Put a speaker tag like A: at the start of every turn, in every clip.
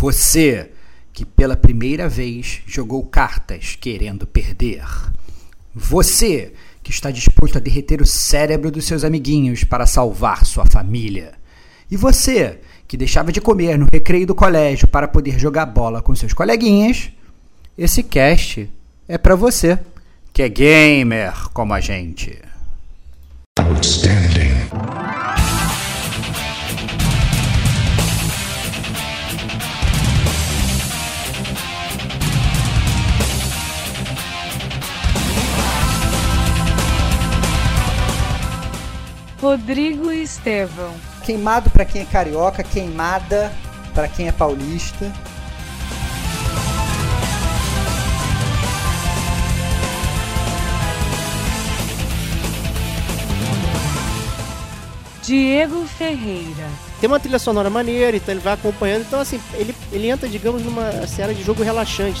A: Você que pela primeira vez jogou cartas querendo perder. Você que está disposto a derreter o cérebro dos seus amiguinhos para salvar sua família. E você que deixava de comer no recreio do colégio para poder jogar bola com seus coleguinhas. Esse cast é para você que é gamer como a gente. Outstanding.
B: Rodrigo Estevão.
A: Queimado para quem é carioca, queimada para quem é paulista.
B: Diego Ferreira.
C: Tem uma trilha sonora maneira, então ele vai acompanhando. Então, assim, ele, ele entra, digamos, numa série de jogo relaxante.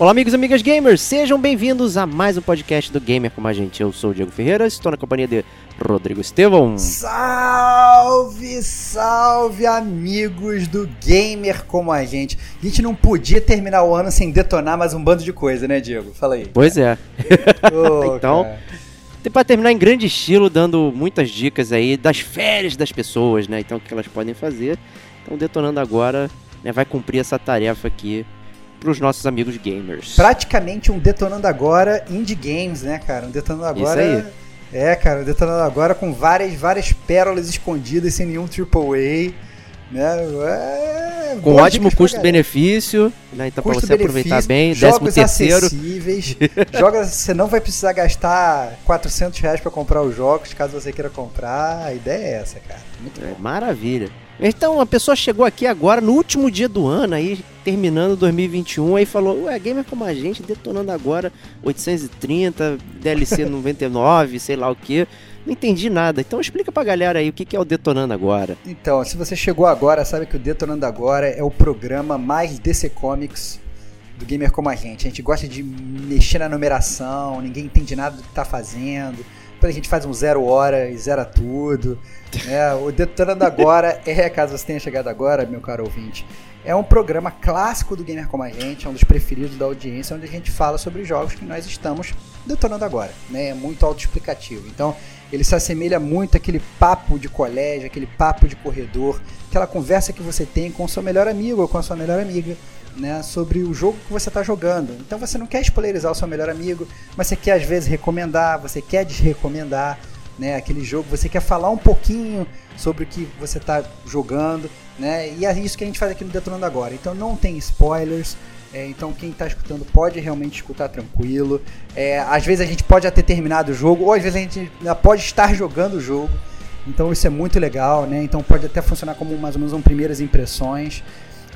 C: Olá, amigos e amigas gamers, sejam bem-vindos a mais um podcast do Gamer como a gente. Eu sou o Diego Ferreira, estou na companhia de Rodrigo Estevão.
A: Salve, salve, amigos do Gamer como a gente. A gente não podia terminar o ano sem detonar mais um bando de coisa, né, Diego? Fala aí.
C: Pois é. Oh, então, para terminar em grande estilo, dando muitas dicas aí das férias das pessoas, né? Então, o que elas podem fazer. Então, detonando agora, né, vai cumprir essa tarefa aqui para os nossos amigos gamers.
A: Praticamente um Detonando Agora Indie Games, né, cara? Um Detonando Agora. Isso aí. É, cara, um Detonando Agora com várias, várias pérolas escondidas sem nenhum AAA. Né? É,
C: com ótimo custo-benefício, né? Então para você aproveitar bem,
A: jogos terceiro. acessíveis, jogos você não vai precisar gastar 400 reais para comprar os jogos, caso você queira comprar. A ideia é essa, cara. Muito
C: é, Maravilha. Então, a pessoa chegou aqui agora, no último dia do ano, aí terminando 2021, aí falou, ué, gamer como a gente, detonando agora 830, DLC 99, sei lá o que. Não entendi nada. Então explica pra galera aí o que é o Detonando Agora.
A: Então, se você chegou agora, sabe que o Detonando Agora é o programa mais DC Comics do gamer como a gente. A gente gosta de mexer na numeração, ninguém entende nada do que tá fazendo. Depois a gente faz um zero hora e zera tudo. É, o Detonando Agora é, caso você tenha chegado agora, meu caro ouvinte, é um programa clássico do Gamer Como a Gente, é um dos preferidos da audiência, onde a gente fala sobre jogos que nós estamos detonando agora. Né? É muito autoexplicativo. Então, ele se assemelha muito àquele papo de colégio, aquele papo de corredor, aquela conversa que você tem com o seu melhor amigo ou com a sua melhor amiga. Né, sobre o jogo que você está jogando. Então você não quer spoilerizar o seu melhor amigo, mas você quer às vezes recomendar, você quer desrecomendar né, aquele jogo, você quer falar um pouquinho sobre o que você está jogando, né, e é isso que a gente faz aqui no Detonando Agora. Então não tem spoilers, é, então quem está escutando pode realmente escutar tranquilo. É, às vezes a gente pode já ter terminado o jogo, ou às vezes a gente pode estar jogando o jogo. Então isso é muito legal, né? Então pode até funcionar como mais ou menos um primeiras impressões.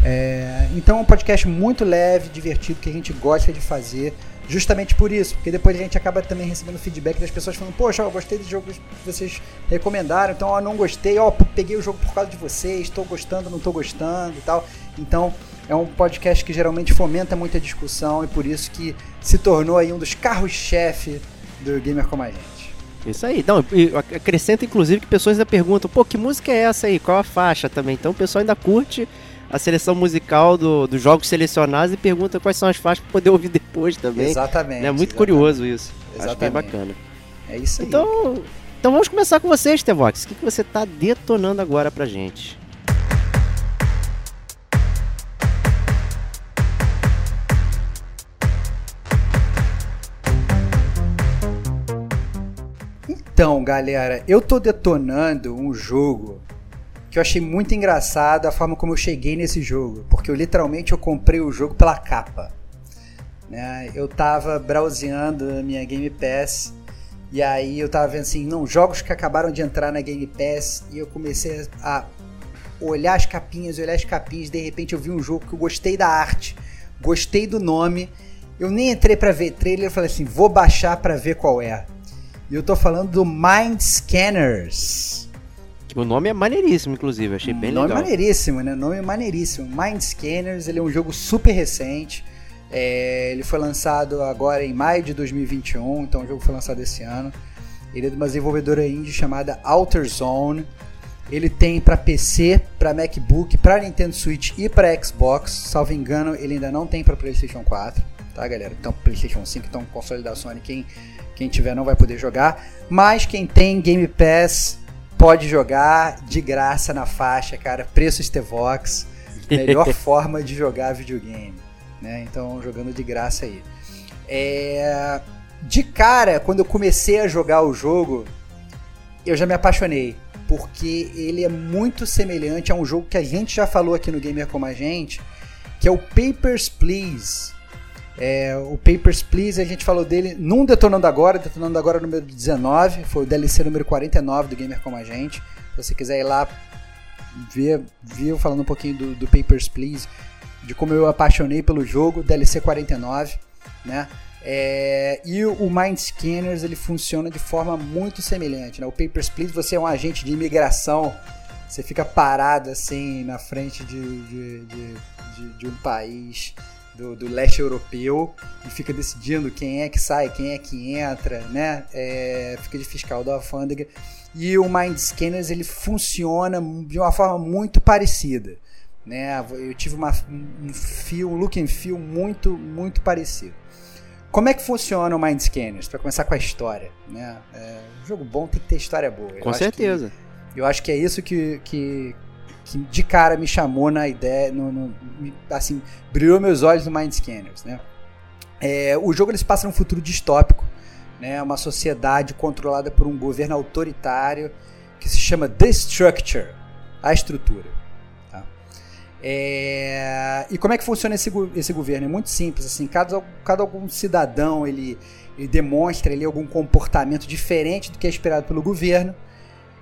A: É, então é um podcast muito leve, divertido, que a gente gosta de fazer. Justamente por isso, porque depois a gente acaba também recebendo feedback das pessoas falando, poxa, eu gostei dos jogos que vocês recomendaram, então eu não gostei, ó, peguei o jogo por causa de vocês, estou gostando, não estou gostando e tal. Então, é um podcast que geralmente fomenta muita discussão e por isso que se tornou aí um dos carros-chefe do Gamer Como a Gente.
C: Isso aí. Não, acrescenta inclusive que pessoas ainda perguntam, pô, que música é essa aí? Qual a faixa também? Então o pessoal ainda curte a seleção musical do, dos jogos selecionados e pergunta quais são as faixas para poder ouvir depois também.
A: Exatamente.
C: É muito
A: exatamente.
C: curioso isso.
A: Exatamente.
C: Acho bem bacana.
A: É isso aí.
C: Então, então vamos começar com você, Stevox. O que, que você está detonando agora pra gente?
A: Então, galera, eu tô detonando um jogo que eu achei muito engraçado a forma como eu cheguei nesse jogo, porque eu literalmente eu comprei o jogo pela capa. Né? Eu tava browseando a minha Game Pass e aí eu tava vendo assim, não, jogos que acabaram de entrar na Game Pass e eu comecei a olhar as capinhas, olhar as capinhas, de repente eu vi um jogo que eu gostei da arte, gostei do nome Eu nem entrei pra ver trailer, eu falei assim, vou baixar pra ver qual é. E eu tô falando do Mind Scanners.
C: O nome é maneiríssimo, inclusive, achei bem
A: nome
C: legal.
A: maneiríssimo, né? Nome maneiríssimo. Mind Scanners, ele é um jogo super recente. É, ele foi lançado agora em maio de 2021, então o jogo foi lançado esse ano. Ele é de uma desenvolvedora indie chamada Outer Zone. Ele tem para PC, para MacBook, para Nintendo Switch e para Xbox. Salvo engano, ele ainda não tem para PlayStation 4, tá, galera? Então, PlayStation 5, então console da Sony, quem quem tiver não vai poder jogar, mas quem tem Game Pass pode jogar de graça na faixa, cara. Preço Stevox, melhor forma de jogar videogame, né? Então, jogando de graça aí. É... De cara, quando eu comecei a jogar o jogo, eu já me apaixonei porque ele é muito semelhante a um jogo que a gente já falou aqui no Gamer Como a Gente, que é o Papers, Please. É, o Papers, Please, a gente falou dele num Detonando Agora, Detonando Agora número 19, foi o DLC número 49 do Gamer Como a Gente. Se você quiser ir lá ver, ver falando um pouquinho do, do Papers, Please, de como eu apaixonei pelo jogo, DLC 49, né? É, e o Mind Scanners ele funciona de forma muito semelhante. Né? O Papers, Please, você é um agente de imigração, você fica parado assim na frente de, de, de, de, de um país do, do, leste europeu e fica decidindo quem é que sai, quem é que entra, né? É, fica de fiscal da alfândega. E o Mind Scanners ele funciona de uma forma muito parecida. Né? Eu tive uma, um feel, um look and feel muito, muito parecido. Como é que funciona o Mind Scanners? Para começar com a história, né? É, um jogo bom tem que ter história boa.
C: Com eu certeza.
A: Acho que, eu acho que é isso que, que, que de cara me chamou na ideia, no, no, assim, brilhou meus olhos no Mind Scanners, né? É, o jogo ele se passa num futuro distópico, né? Uma sociedade controlada por um governo autoritário que se chama The Structure, a estrutura. É... E como é que funciona esse, esse governo? É muito simples, assim, cada, cada algum cidadão ele, ele demonstra ele, algum comportamento diferente do que é esperado pelo governo,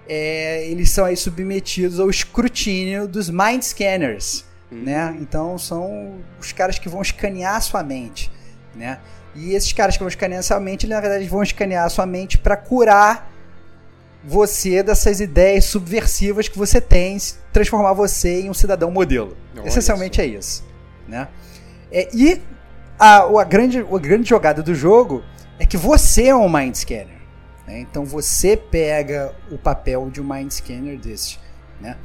A: é, eles são aí submetidos ao escrutínio dos mind scanners, hum. né? Então são os caras que vão escanear a sua mente, né? E esses caras que vão escanear a sua mente, eles, na verdade vão escanear a sua mente para curar você dessas ideias subversivas que você tem, transformar você em um cidadão modelo. Olha Essencialmente isso. é isso. Né? É, e a, a, grande, a grande jogada do jogo é que você é um mind scanner. Né? Então você pega o papel de um mind scanner desse. Né?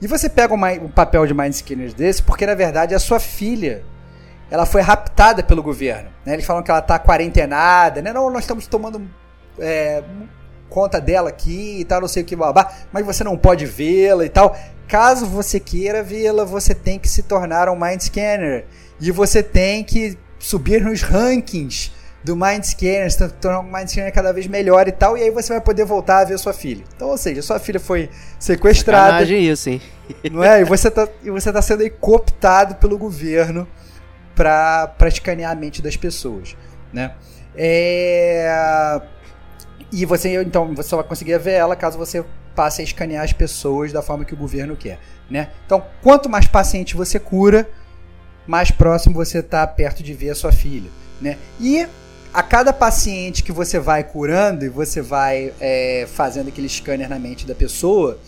A: E você pega o, papel de mind scanner desse porque, na verdade, a sua filha ela foi raptada pelo governo. Né? Eles falam que ela está quarentenada. Né? Não, nós estamos tomando é, conta dela aqui e tal, não sei o que, babá, mas você não pode vê-la e tal. Caso você queira vê-la, você tem que se tornar um Mind Scanner. E você tem que subir nos rankings do Mind Scanner, se tornar um Mind Scanner cada vez melhor e tal, e aí você vai poder voltar a ver sua filha. Então, ou seja, sua filha foi sequestrada.
C: Sacanagem isso, hein?
A: Não é? E você tá, e você tá sendo aí cooptado pelo governo para escanear a mente das pessoas, né? É... E você, então, você só vai conseguir ver ela caso você passe a escanear as pessoas da forma que o governo quer, né? Então, quanto mais paciente você cura, mais próximo você está perto de ver a sua filha, né? E a cada paciente que você vai curando e você vai é, fazendo aquele scanner na mente da pessoa,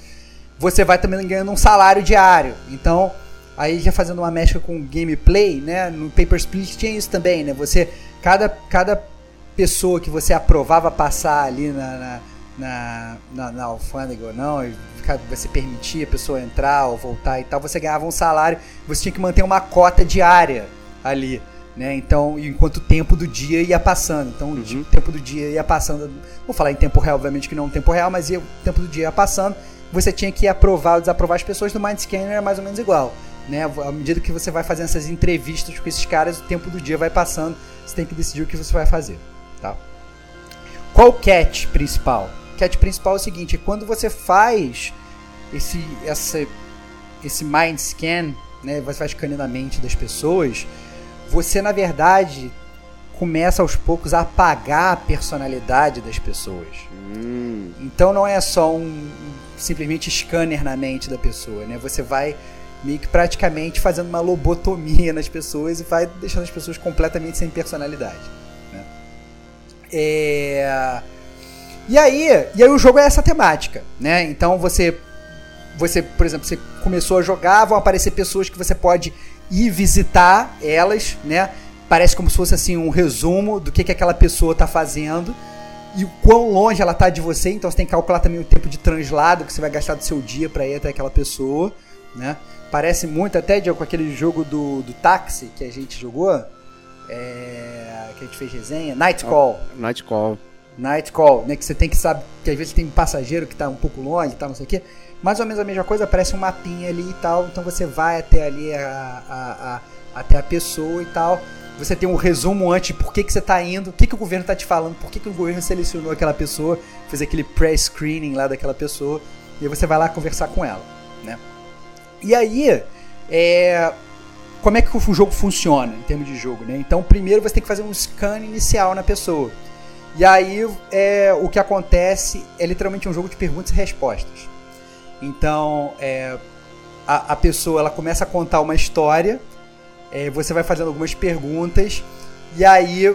A: você vai também ganhando um salário diário. Então, aí já fazendo uma mescla com gameplay, né? No Papers, Please tinha isso também, né? Você, cada, cada pessoa que você aprovava passar ali na, na, na, na, na alfândega ou não, você permitia a pessoa entrar ou voltar e tal, você ganhava um salário, você tinha que manter uma cota diária ali. Né? Então, enquanto o tempo do dia ia passando. Então, uhum. o tempo do dia ia passando. Vou falar em tempo real, obviamente que não é um tempo real, mas ia, o tempo do dia ia passando. Você tinha que aprovar ou desaprovar as pessoas do Mind Scanner era mais ou menos igual. Né? À medida que você vai fazendo essas entrevistas com esses caras, o tempo do dia vai passando. Você tem que decidir o que você vai fazer. Tá? Qual o catch principal? O catch principal é o seguinte: é quando você faz esse, essa, esse mind scan, né, você faz escaneando a mente das pessoas, você na verdade começa aos poucos a apagar a personalidade das pessoas. Hum. Então não é só um simplesmente scanner na mente da pessoa, né? Você vai meio que praticamente fazendo uma lobotomia nas pessoas e vai deixando as pessoas completamente sem personalidade. Né? É... E aí, e aí o jogo é essa temática, né? Então você, você, por exemplo, você começou a jogar, vão aparecer pessoas que você pode ir visitar elas, né? Parece como se fosse assim um resumo do que, que aquela pessoa está fazendo e o quão longe ela está de você. Então você tem que calcular também o tempo de translado que você vai gastar do seu dia para ir até aquela pessoa, né? Parece muito até de, com aquele jogo do, do táxi que a gente jogou, é, que a gente fez resenha, Night Call.
C: Night Call.
A: Night Call, né? Que você tem que saber que às vezes tem um passageiro que está um pouco longe e tal, não sei o quê. Mais ou menos a mesma coisa, aparece um mapinha ali e tal. Então você vai até ali a, a, a, até a pessoa e tal. Você tem um resumo antes de por que, que você está indo, o que, que o governo está te falando, por que, que o governo selecionou aquela pessoa, fez aquele pré-screening lá daquela pessoa, e aí você vai lá conversar com ela, né? E aí, é, como é que o jogo funciona em termos de jogo, né? Então, primeiro você tem que fazer um scan inicial na pessoa. E aí, é, o que acontece é literalmente um jogo de perguntas e respostas. Então, é, a, a, pessoa ela começa a contar uma história, é, você vai fazendo algumas perguntas, e aí,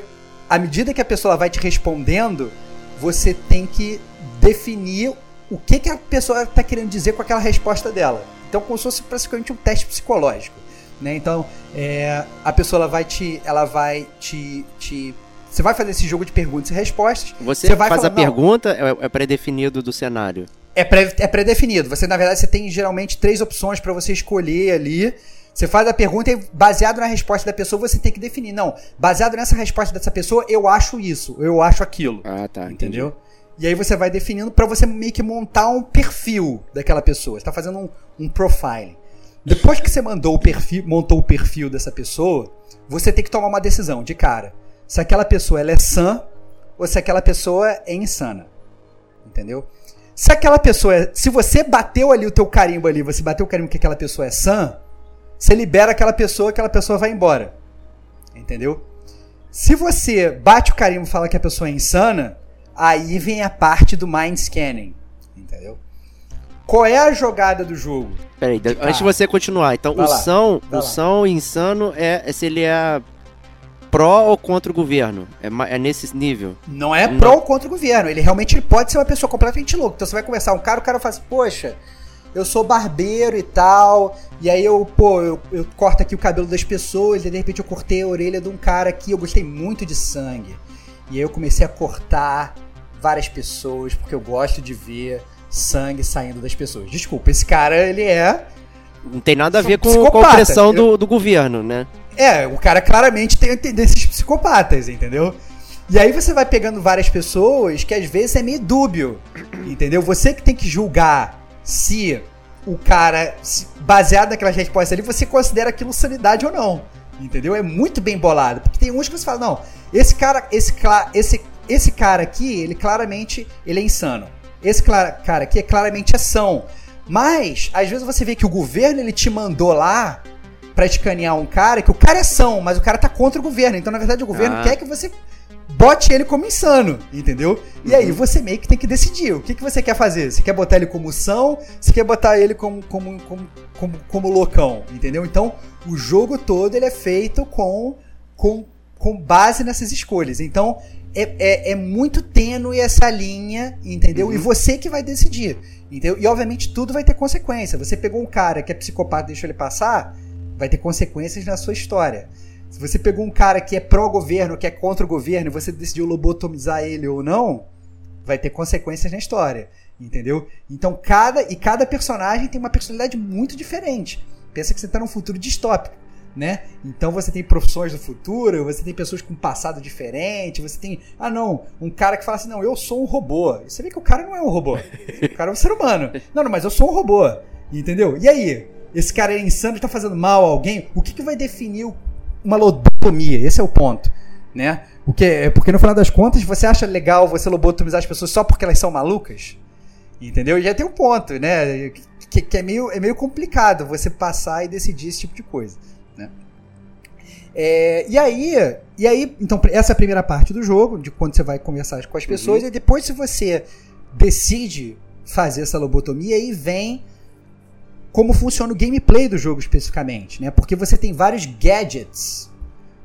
A: à medida que a pessoa vai te respondendo, você tem que definir o que, que a pessoa está querendo dizer com aquela resposta dela. Então, como se fosse praticamente um teste psicológico. Né? Então, é, a pessoa ela vai te, ela vai te, te você vai fazer esse jogo de perguntas e respostas.
C: Você,
A: você
C: faz falar, a pergunta, é, é pré-definido do cenário.
A: É, pré, é pré-definido. Você, na verdade, você tem geralmente três opções para você escolher ali. Você faz a pergunta e, baseado na resposta da pessoa, você tem que definir. Não, baseado nessa resposta dessa pessoa, eu acho isso, eu acho aquilo.
C: Ah, tá.
A: Entendeu? Entendi. E aí você vai definindo para você meio que montar um perfil daquela pessoa. Você tá fazendo um, um profiling. Depois que você mandou o perfil, montou o perfil dessa pessoa, você tem que tomar uma decisão de cara se aquela pessoa ela é sã ou se aquela pessoa é insana. Entendeu? Se aquela pessoa é, se você bateu ali o teu carimbo ali, você bateu o carimbo que aquela pessoa é sã, você libera aquela pessoa, aquela pessoa vai embora. Entendeu? Se você bate o carimbo e fala que a pessoa é insana, aí vem a parte do mind scanning. Entendeu? Qual é a jogada do jogo?
C: Peraí, antes de você continuar, então vai o lá, são, o são insano é, é se ele é pró ou contra o governo? É, é nesse nível?
A: Não é pró ou contra o governo. Ele realmente pode ser uma pessoa completamente louca. Então você vai conversar um cara, o cara fala assim, poxa, eu sou barbeiro e tal, e aí eu, pô, eu, eu corto aqui o cabelo das pessoas, e de repente eu cortei a orelha de um cara aqui, eu gostei muito de sangue. E aí eu comecei a cortar várias pessoas, porque eu gosto de ver sangue saindo das pessoas. Desculpa, esse cara, ele é...
C: Não tem nada a ver com, com a opressão do, do governo, né?
A: É, o cara claramente tem tendências psicopatas, entendeu? E aí você vai pegando várias pessoas que às vezes é meio dúbio, entendeu? Você que tem que julgar se o cara, baseado naquelas respostas ali, você considera aquilo sanidade ou não, entendeu? É muito bem bolado, porque tem uns que você fala, não, esse cara, esse, esse, esse cara aqui, ele claramente, ele é insano. Esse cara aqui é claramente ação. Mas, às vezes você vê que o governo, ele te mandou lá para escanear um cara que o cara é são, mas o cara tá contra o governo. Então, na verdade, o governo ah. quer que você bote ele como insano, entendeu? E uhum. aí você meio que tem que decidir o que, que você quer fazer. Você quer botar ele como são, você quer botar ele como, como, como, como, como loucão, entendeu? Então, o jogo todo ele é feito com, com, com base nessas escolhas. Então, é, é, é muito tênue essa linha, entendeu? Uhum. E você que vai decidir. Entendeu? E obviamente tudo vai ter consequência. Você pegou um cara que é psicopata e deixou ele passar, vai ter consequências na sua história. Se você pegou um cara que é pró-governo, que é contra o governo, e você decidiu lobotomizar ele ou não, vai ter consequências na história. Entendeu? Então, cada e cada personagem tem uma personalidade muito diferente. Pensa que você está num futuro distópico. Né? Então você tem profissões do futuro, você tem pessoas com passado diferente, você tem, ah não, um cara que fala assim, não, eu sou um robô. Você vê que o cara não é um robô. O cara é um ser humano. Não, não, mas eu sou um robô. Entendeu? E aí? Esse cara é insano, está fazendo mal a alguém, o que, que vai definir uma lobotomia? Esse é o ponto, né? Porque, porque no final das contas, você acha legal você lobotomizar as pessoas só porque elas são malucas? Entendeu? E já tem um ponto, né? Que, que, é, meio, é meio complicado você passar e decidir esse tipo de coisa, né? É, e aí, e aí, então, essa é a primeira parte do jogo, de quando você vai conversar com as pessoas, uhum. e depois, se você decide fazer essa lobotomia, aí vem como funciona o gameplay do jogo especificamente, né? Porque você tem vários gadgets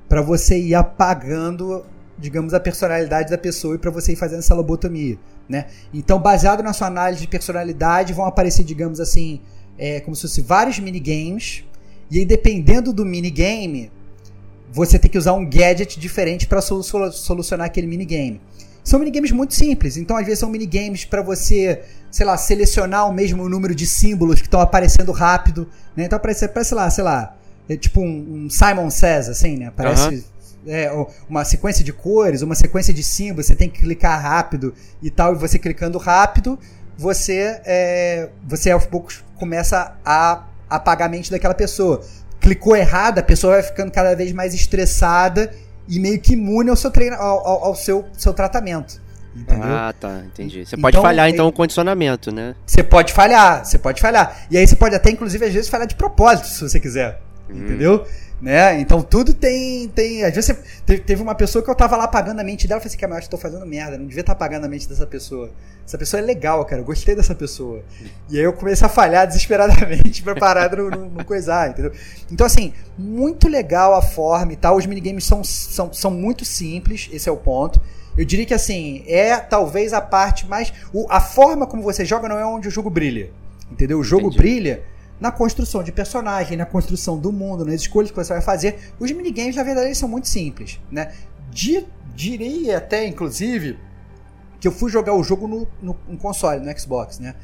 A: para você ir apagando, digamos, a personalidade da pessoa e para você ir fazendo essa lobotomia, né? Então, baseado na sua análise de personalidade, vão aparecer, digamos assim, é, como se fosse vários minigames. E aí, dependendo do minigame, você tem que usar um gadget diferente para solucionar aquele minigame. São minigames muito simples, então às vezes são minigames para você, sei lá, selecionar o mesmo número de símbolos que estão aparecendo rápido, né? Então aparece, parece lá, sei lá, é tipo um, um Simon Says, assim, né? Parece é, uma sequência de cores, uma sequência de símbolos, você tem que clicar rápido e tal, e você clicando rápido, você, é, você aos poucos começa a apagar a mente daquela pessoa. Clicou errado, a pessoa vai ficando cada vez mais estressada e meio que imune ao seu, treino, ao, ao, ao seu, seu tratamento. Entendeu?
C: Ah, tá, entendi. Você pode então, falhar, então, o condicionamento, né?
A: Você pode falhar, você pode falhar. E aí você pode até, inclusive, às vezes, falhar de propósito, se você quiser. Hum. Entendeu? Né? Então tudo tem. tem às vezes você, teve uma pessoa que eu tava lá apagando a mente dela. Eu falei assim, cara, eu acho que tô fazendo merda, não devia estar tá apagando a mente dessa pessoa. Essa pessoa é legal, cara, eu gostei dessa pessoa. E aí eu comecei a falhar desesperadamente pra parar de não, coisar, entendeu? Então, assim, muito legal a forma e tal. Os minigames são, são, são muito simples, esse é o ponto. Eu diria que, assim, é talvez a parte mais. O, a forma como você joga não é onde o jogo brilha. Entendeu? O jogo Entendi. brilha na construção de personagem, na construção do mundo, nas escolhas que você vai fazer. Os minigames, na verdade, eles são muito simples, né? Di, diria até, inclusive, que eu fui jogar o jogo no, no, no console, no Xbox, né?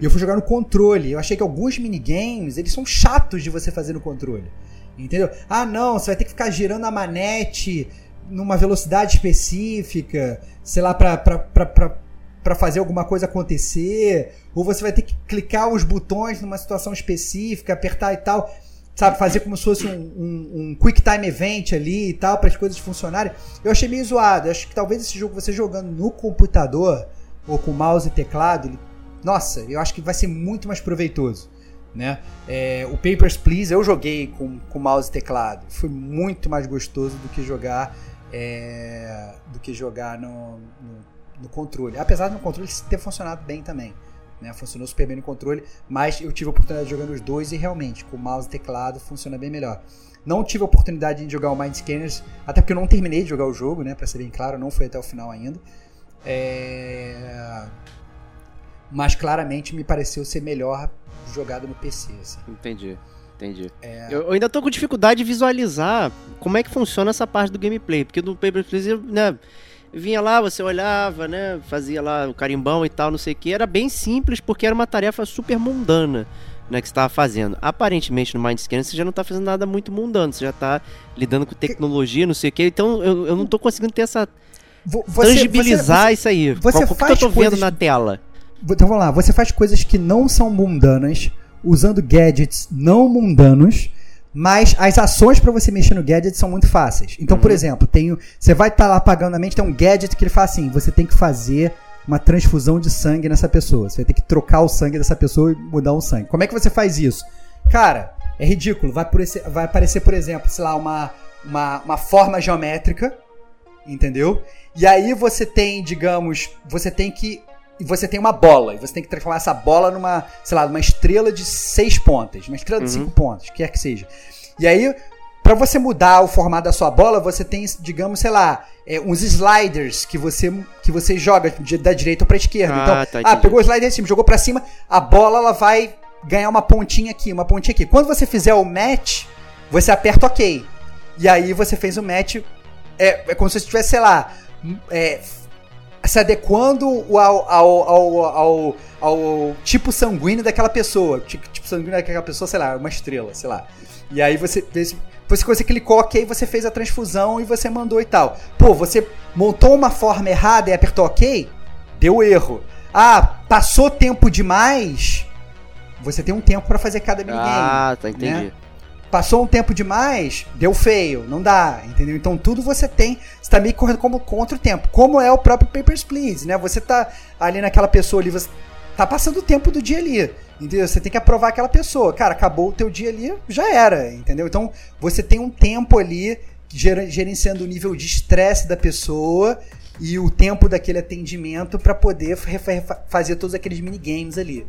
A: E eu fui jogar no controle. Eu achei que alguns minigames, eles são chatos de você fazer no controle. Entendeu? Ah, não, você vai ter que ficar girando a manete numa velocidade específica, sei lá, pra, pra, pra, pra para fazer alguma coisa acontecer, ou você vai ter que clicar os botões numa situação específica, apertar e tal, sabe, fazer como se fosse um, um, um quick time event ali e tal, para as coisas funcionarem. Eu achei meio zoado. Eu acho que talvez esse jogo, você jogando no computador, ou com mouse e teclado, ele, nossa, eu acho que vai ser muito mais proveitoso. Né? É, o Papers, Please eu joguei com, com mouse e teclado. Foi muito mais gostoso do que jogar é, do que jogar no, no no controle. Apesar do controle ter funcionado bem também. Né? Funcionou super bem no controle, mas eu tive a oportunidade de jogar nos dois e realmente, com mouse e teclado, funciona bem melhor. Não tive a oportunidade de jogar o Mind Scanners, até porque eu não terminei de jogar o jogo, né? Pra ser bem claro, não foi até o final ainda. É... Mas claramente me pareceu ser melhor jogado no PC. Assim.
C: Entendi. Entendi. É... Eu, eu, ainda tô com dificuldade de visualizar como é que funciona essa parte do gameplay, porque no Paper Please, né, vinha lá, você olhava, né? Fazia lá o carimbão e tal, não sei o que. Era bem simples porque era uma tarefa super mundana. Né, que você estava fazendo. Aparentemente no Mindscan você já não está fazendo nada muito mundano, você já está lidando com tecnologia, não sei o que. Então eu, eu não estou conseguindo ter essa. Você, tangibilizar você, isso aí. Você Qual, faz que eu tô vendo na tela?
A: Então vamos lá, você faz coisas que não são mundanas, usando gadgets não mundanos mas as ações para você mexer no gadget são muito fáceis. Então, uhum. por exemplo, tem, você vai estar tá lá apagando a mente, tem um gadget que ele fala assim: você tem que fazer uma transfusão de sangue nessa pessoa. Você vai ter que trocar o sangue dessa pessoa e mudar o sangue. Como é que você faz isso? Cara, é ridículo. Vai, aparecer, vai aparecer, por exemplo, sei lá, uma, uma, uma forma geométrica, entendeu? E aí você tem, digamos, você tem que e você tem uma bola, e você tem que transformar essa bola numa, sei lá, numa estrela de seis pontas, uma estrela de uhum. cinco pontas, quer que seja. E aí, para você mudar o formato da sua bola, você tem, digamos, sei lá, é, uns sliders que você que você joga de, da direita para esquerda. Ah, então, tá, ah, pegou o slider em cima, jogou para cima, a bola ela vai ganhar uma pontinha aqui, uma pontinha aqui. Quando você fizer o match, você aperta OK. E aí você fez o match. É, é como se você estivesse, sei lá, é, se adequando ao, ao, ao, ao, ao tipo sanguíneo daquela pessoa. Tipo, tipo sanguíneo daquela pessoa, sei lá, uma estrela, sei lá. E aí você. Depois que você clicou OK, você fez a transfusão e você mandou e tal. Pô, você montou uma forma errada e apertou OK, deu erro. Ah, passou tempo demais. Você tem um tempo para fazer cada minigame.
C: Ah, tá, entendi. Né?
A: Passou um tempo demais, deu feio, não dá, entendeu? Então tudo você tem, você tá meio correndo como contra o tempo, como é o próprio Papers, Please, né? Você tá ali naquela pessoa ali, você tá passando o tempo do dia ali, entendeu? Você tem que aprovar aquela pessoa. Cara, acabou o teu dia ali, já era, entendeu? Então você tem um tempo ali gerenciando o nível de estresse da pessoa e o tempo daquele atendimento para poder fazer todos aqueles minigames ali,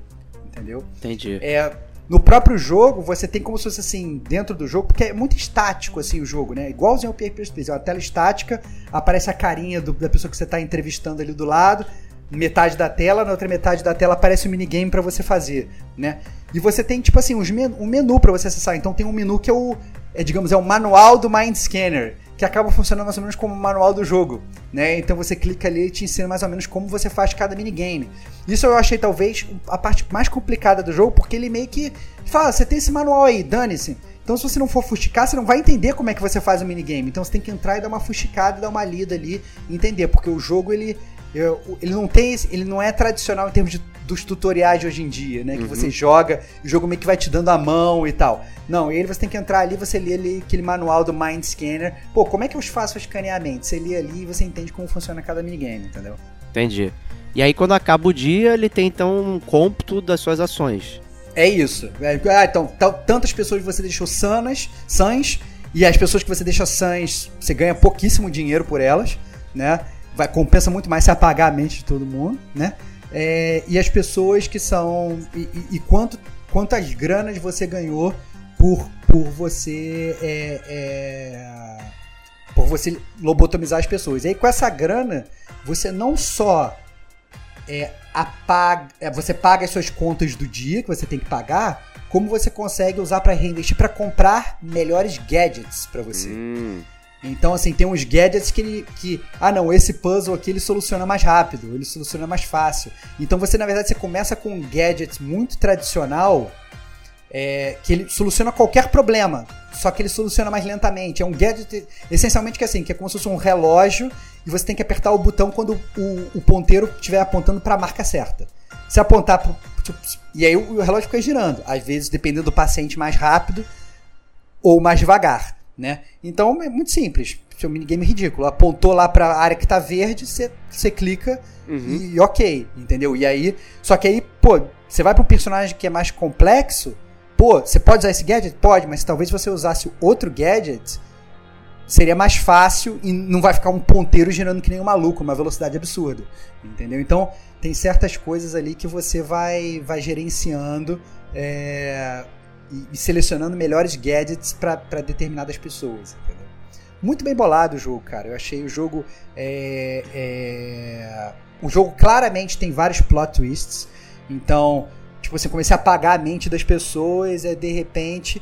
A: entendeu?
C: Entendi.
A: É, No próprio jogo, você tem como se fosse assim, dentro do jogo, porque é muito estático assim o jogo, né? Igualzinho ao Papers, Please. É uma tela estática, aparece a carinha do, da pessoa que você está entrevistando ali do lado, metade da tela, na outra metade da tela aparece um minigame para você fazer, né? E você tem, tipo assim, um menu para você acessar. Então tem um menu que é o, é, digamos, é o manual do Mind Scanner que acaba funcionando mais ou menos como o manual do jogo, né? Então você clica ali e te ensina mais ou menos como você faz cada minigame. Isso eu achei talvez a parte mais complicada do jogo, porque ele meio que fala, você tem esse manual aí, dane-se. Então se você não for fusticar, você não vai entender como é que você faz o minigame. Então você tem que entrar e dar uma fusticada dar uma lida ali entender, porque o jogo ele ele não tem ele não é tradicional em termos de dos tutoriais de hoje em dia, né? Que uhum. você joga o jogo meio que vai te dando a mão e tal. Não, ele você tem que entrar ali, você lê ali aquele manual do Mind Scanner. Pô, como é que eu faço escaneamento? Você lê ali e você entende como funciona cada minigame, entendeu?
C: Entendi. E aí quando acaba o dia, ele tem então um cômputo das suas ações.
A: É isso. É, ah, então, tantas pessoas você deixou sanas, sãs, e as pessoas que você deixa sãs, você ganha pouquíssimo dinheiro por elas, né? Vai, compensa muito mais se apagar a mente de todo mundo, né? É, e as pessoas que são. E, e, e, quanto, quantas granas você ganhou por, por você. É, é, por você lobotomizar as pessoas. E aí, com essa grana, você não só é, apaga, é, você paga as suas contas do dia que você tem que pagar, como você consegue usar para reinvestir para comprar melhores gadgets para você. Hum. Então, assim, tem uns gadgets que ele. Que, ah, não, esse puzzle aqui ele soluciona mais rápido, ele soluciona mais fácil. Então, você, na verdade, você começa com um gadget muito tradicional é, que ele soluciona qualquer problema, só que ele soluciona mais lentamente. É um gadget, essencialmente, que é assim, que é como se fosse um relógio e você tem que apertar o botão quando o, o ponteiro estiver apontando para a marca certa. Se apontar pro, tipo, e aí o, o relógio fica girando. Às vezes, dependendo do paciente, mais rápido ou mais devagar né? Então é muito simples. Seu minigame ridículo. Apontou lá para a área que tá verde, você clica uhum. e, ok, entendeu? E aí, só que aí, pô, você vai para um personagem que é mais complexo, pô, você pode usar esse gadget? Pode, mas talvez você usasse outro gadget, seria mais fácil e não vai ficar um ponteiro girando que nem um maluco, uma velocidade absurda, entendeu? Então, tem certas coisas ali que você vai, vai gerenciando é, e, e selecionando melhores gadgets para determinadas pessoas, entendeu? Muito bem bolado o jogo, cara. Eu achei o jogo. É, é... O jogo claramente tem vários plot twists. Então, tipo, você assim, comecei a apagar a mente das pessoas e de repente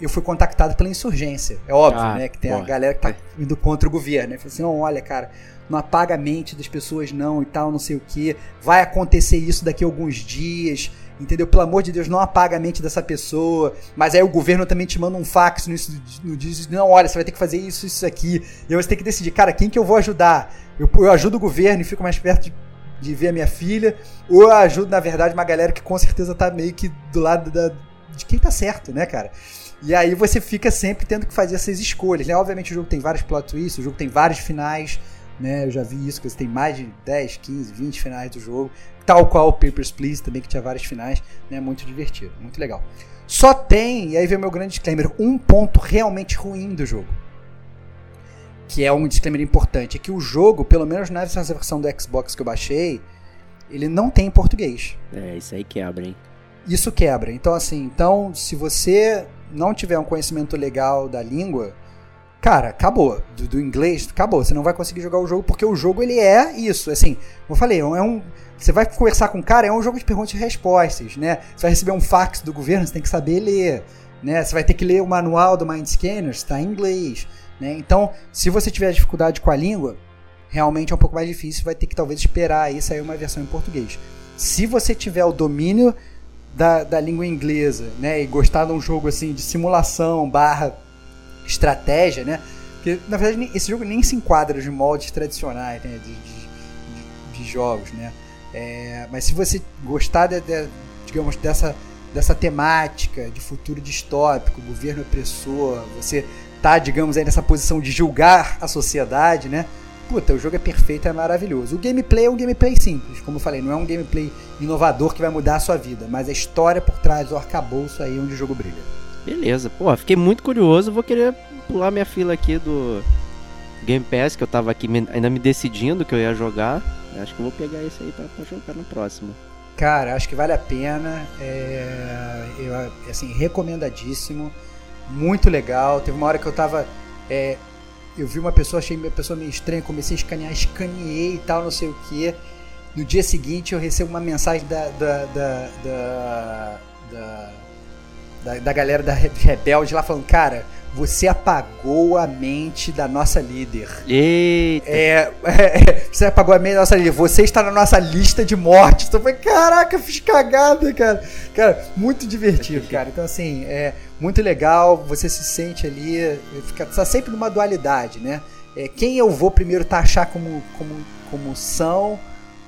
A: eu fui contactado pela insurgência. É óbvio, ah, né? Que tem porra. a galera que tá indo contra o governo. Né? Falei assim, olha, cara, não apaga a mente das pessoas não e tal, não sei o que. Vai acontecer isso daqui a alguns dias entendeu? Pelo amor de Deus, não apaga a mente dessa pessoa. Mas aí o governo também te manda um fax no, no diz, não, olha, você vai ter que fazer isso, isso aqui. E aí você tem que decidir, cara, quem que eu vou ajudar? Eu, eu ajudo o governo e fico mais perto de, de, ver a minha filha, ou eu ajudo, na verdade, uma galera que com certeza tá meio que do lado da, de quem tá certo, né, cara? E aí você fica sempre tendo que fazer essas escolhas, né? Obviamente o jogo tem vários plot twists, o jogo tem vários finais, né? Eu já vi isso, que você tem mais de 10, 15, 20 finais do jogo tal qual o Papers, Please, também que tinha vários finais, né? Muito divertido, muito legal. Só tem, e aí vem o meu grande disclaimer, um ponto realmente ruim do jogo. Que é um disclaimer importante, é que o jogo, pelo menos nessa versão do Xbox que eu baixei, ele não tem em português.
C: É, isso aí quebra, hein?
A: Isso quebra. Então, assim, então, se você não tiver um conhecimento legal da língua, cara, acabou. Do, do, inglês, acabou. Você não vai conseguir jogar o jogo, porque o jogo ele é isso. Assim, como eu falei, é um. Você vai conversar com o cara, é um jogo de perguntas e respostas, né? Você vai receber um fax do governo, você tem que saber ler, né? Você vai ter que ler o manual do Mind Scanner, está em inglês, né? Então, se você tiver dificuldade com a língua, realmente é um pouco mais difícil, vai ter que talvez esperar aí sair uma versão em português. Se você tiver o domínio da, da língua inglesa, né, e gostar de um jogo assim de simulação barra estratégia, né? Porque, na verdade, esse jogo nem se enquadra de moldes tradicionais né, de, de, de jogos, né? É, mas se você gostar de, de, digamos, dessa, dessa temática de futuro distópico, governo opressor, você tá, digamos, aí nessa posição de julgar a sociedade, né? Puta, o jogo é perfeito, é maravilhoso. O gameplay é um gameplay simples, como eu falei, não é um gameplay inovador que vai mudar a sua vida, mas a história por trás do arcabouço aí onde o jogo brilha.
C: Beleza, pô, fiquei muito curioso, vou querer pular minha fila aqui do Game Pass, que eu tava aqui ainda me decidindo que eu ia jogar. Acho que eu vou pegar esse aí pra, pra jogar no próximo.
A: Cara, acho que vale a pena. É, eu, assim, recomendadíssimo. Muito legal. Teve uma hora que eu tava. É, eu vi uma pessoa, achei uma pessoa meio estranha, comecei a escanear, escaneei e tal, não sei o que. No dia seguinte eu recebo uma mensagem da, da, da, da, da, da, da galera da Rebelde lá falando, cara, você apagou a mente da nossa líder.
C: Eita.
A: É, é, você apagou a mente da nossa líder. Você está na nossa lista de mortes. Então foi, caraca, fiz cagada, cara. Cara, muito divertido, cara. Então, assim, é muito legal. Você se sente ali, fica tá sempre numa dualidade, né? É, quem eu vou primeiro taxar como, como, como são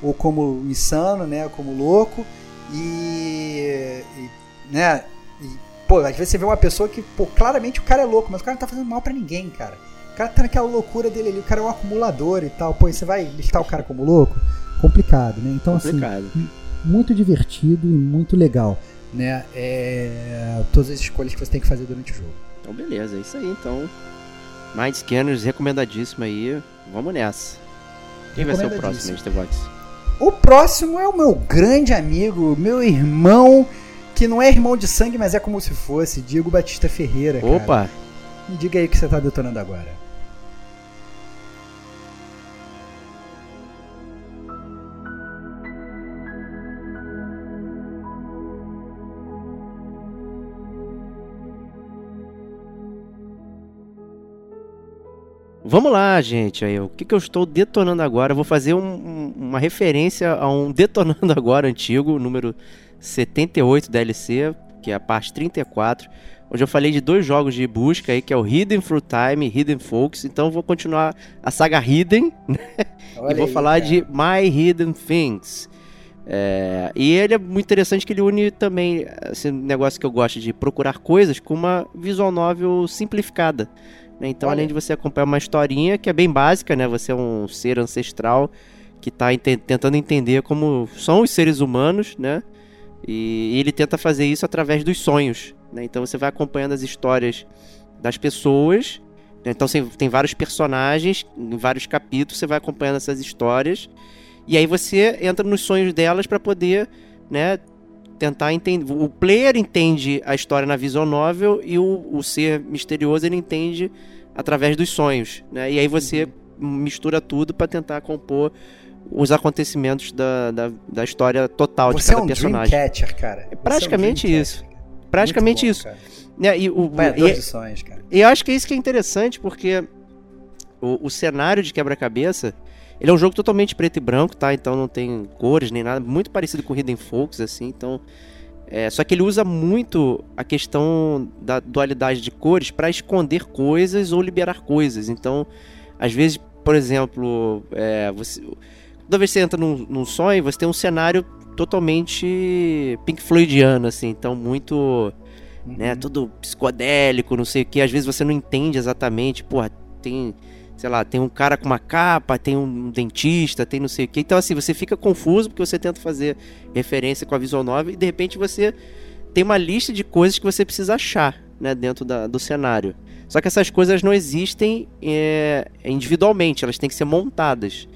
A: ou como insano, né? Como louco. E, e né? Pô, às vezes você vê uma pessoa que, pô, claramente o cara é louco, mas o cara não tá fazendo mal para ninguém, cara. O cara tá naquela loucura dele ali, o cara é um acumulador e tal. Pô, e você vai listar o cara como louco? Complicado, né? Então, assim, Complicado. assim, muito divertido e muito legal, né? É, todas as escolhas que você tem que fazer durante o jogo.
C: Então, beleza, é isso aí. Então, Mind Scanners, recomendadíssimo aí. Vamos nessa. Quem vai ser o próximo, Mr. Box?
A: O próximo é o meu grande amigo, meu irmão que não é irmão de sangue, mas é como se fosse, Diego Batista Ferreira.
C: Opa!
A: Cara. Me diga aí o que você tá detonando agora.
C: Vamos lá, gente. Aí, o que, que eu estou detonando agora? Eu vou fazer um, um, uma referência a um detonando agora antigo, número 78 DLC, que é a parte 34, onde eu falei de dois jogos de busca aí, que é o Hidden Through Time e Hidden Folks. Então vou continuar a saga Hidden, né? e vou aí, falar cara. de My Hidden Things. É, e ele é muito interessante que ele une também esse negócio que eu gosto de procurar coisas com uma visual novel simplificada. Né? Então, Olha. além de você acompanhar uma historinha que é bem básica, né? Você é um ser ancestral que está tentando entender como são os seres humanos, né? E ele tenta fazer isso através dos sonhos. Né? Então você vai acompanhando as histórias das pessoas. Né? Então você tem vários personagens, em vários capítulos, você vai acompanhando essas histórias. E aí você entra nos sonhos delas para poder né, tentar entender. O player entende a história na visual novel e o, o ser misterioso ele entende através dos sonhos. Né? E aí você uhum. mistura tudo para tentar compor os acontecimentos da, da, da história total
A: Você
C: de cada
A: é um
C: personagem.
A: Dreamcatcher, cara.
C: É praticamente é um isso. Praticamente bom, isso.
A: Né,
C: e, o,
A: e, sonhos, cara.
C: e eu acho que é isso que é interessante, porque o, o cenário de quebra-cabeça, ele é um jogo totalmente preto e branco, tá? Então não tem cores nem nada, muito parecido com Hidden Folks, assim, então... É, só que ele usa muito a questão da dualidade de cores para esconder coisas ou liberar coisas. Então, às vezes, por exemplo, é, você, toda vez que você entra num, num sonho, você tem um cenário totalmente Pink Floydiano, assim, então muito, né, uhum. né, tudo psicodélico, não sei o que, às vezes você não entende exatamente, porra, tem, sei lá, tem um cara com uma capa, tem um dentista, tem não sei o que, então assim, você fica confuso porque você tenta fazer referência com a visual novel e de repente você tem uma lista de coisas que você precisa achar, né, dentro da, do cenário. Só que essas coisas não existem é, individualmente, elas têm que ser montadas.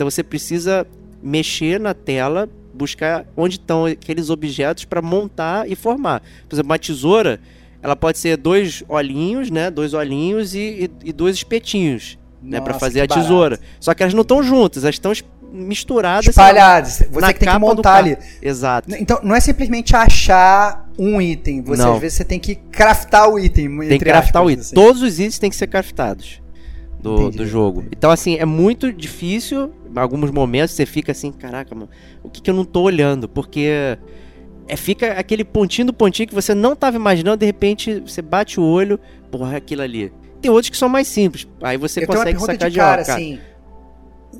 C: Então você precisa mexer na tela, buscar onde estão aqueles objetos para montar e formar. Por exemplo, uma tesoura, ela pode ser dois olhinhos, né? Dois olhinhos e, e, e dois espetinhos, né? Nossa, né? Para fazer a tesoura. Barato. Só que elas não estão juntas, elas estão misturadas.
A: Espalhadas. Você que tem que montar ali.
C: Exato.
A: Então, não é simplesmente achar um item. Você, não. às vezes, você tem que craftar o item.
C: Tem que craftar aspas, o item. Assim. Todos os itens têm que ser craftados do, do jogo. Então, assim, é muito difícil. Em alguns momentos você fica assim, caraca, mano, o que, que eu não tô olhando? Porque é, fica aquele pontinho do pontinho que você não tava imaginando, de repente você bate o olho, porra, é aquilo ali. Tem outros que são mais simples. Aí você eu consegue sacar de, cara, cara. Assim,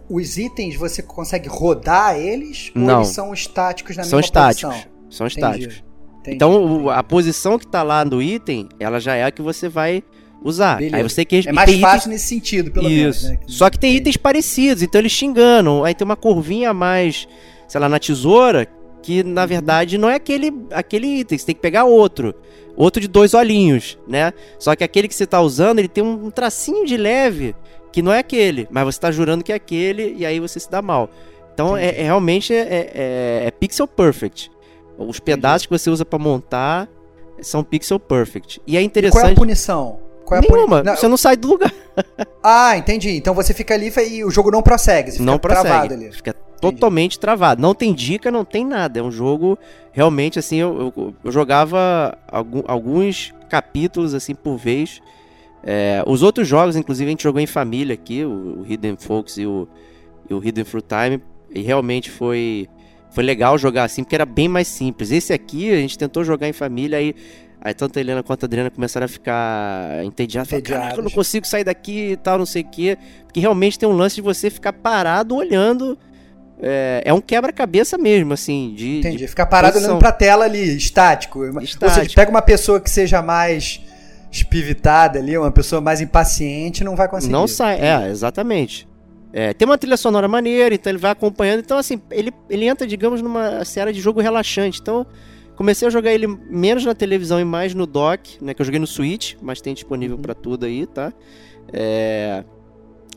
A: os itens você consegue rodar eles
C: não.
A: ou eles são estáticos na
C: são
A: mesma
C: estáticos.
A: posição?
C: São estáticos. Entendi. Então, a posição que tá lá no item, ela já é a que você vai usar.
A: Beleza.
C: Aí você quer
A: É mais fácil itens... nesse sentido, pelo
C: Isso.
A: menos. Né?
C: Só que tem itens parecidos, então eles te enganam. Aí tem uma curvinha a mais, sei lá, na tesoura, que na verdade não é aquele, aquele item, você tem que pegar outro. Outro de dois olhinhos, né? Só que aquele que você tá usando, ele tem um tracinho de leve, que não é aquele, mas você tá jurando que é aquele, e aí você se dá mal. Então é, é realmente é, é- é pixel perfect. Os pedaços que você usa pra montar são pixel perfect. E é
A: Qual é a
C: interessante.
A: punição? Qual é
C: Nenhuma,
A: puni- Não,
C: você não sai do lugar.
A: Ah, entendi. Então você fica ali e o jogo não prossegue. Você
C: não
A: fica
C: prossegue.
A: travado ali.
C: Fica totalmente travado. Não tem dica, não tem nada. É um jogo realmente assim. Eu, eu, eu jogava alguns capítulos assim por vez. É, os outros jogos, inclusive, a gente jogou em família aqui, o, o Hidden Folks e o, e o Hidden Fruit Time. E realmente foi, foi legal jogar assim, porque era bem mais simples. Esse aqui a gente tentou jogar em família, aí, aí tanto a Helena quanto a Adriana começaram a ficar entediadas. Caraca, eu não consigo sair daqui e tal, não sei o quê. Porque realmente tem um lance de você ficar parado olhando. É, é um quebra-cabeça mesmo, assim, de,
A: Entendi.
C: de
A: Ficar parado
C: posição.
A: olhando pra tela ali, estático. Ou seja,
C: Estático.
A: pega uma pessoa que seja mais espivitada ali, uma pessoa mais impaciente, não vai conseguir.
C: Não sai, é, exatamente. É, tem uma trilha sonora maneira, então ele vai acompanhando. Então, assim, ele, ele entra, digamos, numa série de jogo relaxante. Então, comecei a jogar ele menos na televisão e mais no dock, né? Que eu joguei no Switch, mas tem disponível pra tudo aí, tá? É.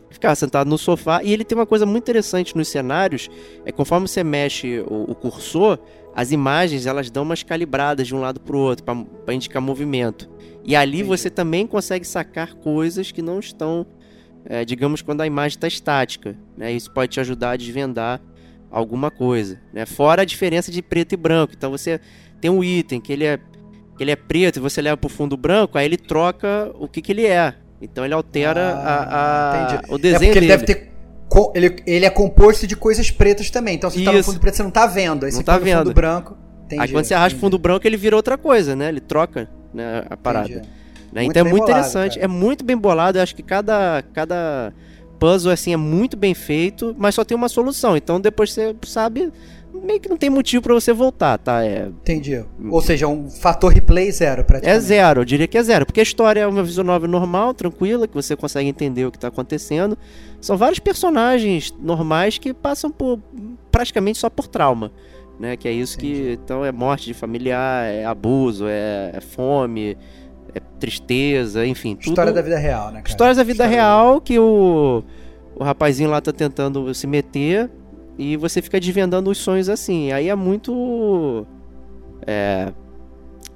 C: Ficar sentado no sofá. E ele tem uma coisa muito interessante nos cenários: é conforme você mexe o, o cursor, as imagens elas dão umas calibradas de um lado pro outro, pra- pra indicar movimento. E ali
A: Entendi.
C: você também consegue sacar coisas que não estão, é, digamos, quando a imagem está estática. Né? Isso pode te ajudar a desvendar alguma coisa. Né? Fora a diferença de preto e branco. Então você tem um item que ele é, que ele é preto e você leva para o fundo branco, aí ele troca o que, que ele é. Então ele altera
A: Ah,
C: a, a- o
A: É
C: desenho
A: porque ele
C: dele.
A: deve ter. Ele, ele é composto de coisas pretas também. Então, se você tá no fundo preto, você não tá vendo. Aí
C: Não
A: você
C: tá
A: no fundo
C: vendo.
A: branco. Entendi,
C: Aí quando você arrasta o fundo branco, ele vira outra coisa, né? Ele troca né, a parada. né? Então é muito
A: bolado,
C: interessante,
A: cara.
C: é muito bem bolado. Eu acho que cada, cada puzzle assim é muito bem feito, mas só tem uma solução. Então depois você sabe, meio que não tem motivo pra você voltar, tá? É,
A: Entendi. Ou seja, um fator replay zero,
C: é
A: praticamente.
C: zero, eu diria que é zero, porque a história é uma visual novel normal, tranquila, que você consegue entender o que tá acontecendo. São vários personagens normais que passam por praticamente só por trauma. Né, que é isso que. Então é morte de familiar, é abuso, é, é fome, é tristeza, enfim. Tudo,
A: História da vida real, né, cara?
C: Histórias da vida
A: História
C: real que o, o rapazinho lá tá tentando se meter e você fica desvendando os sonhos assim. Aí é muito. É.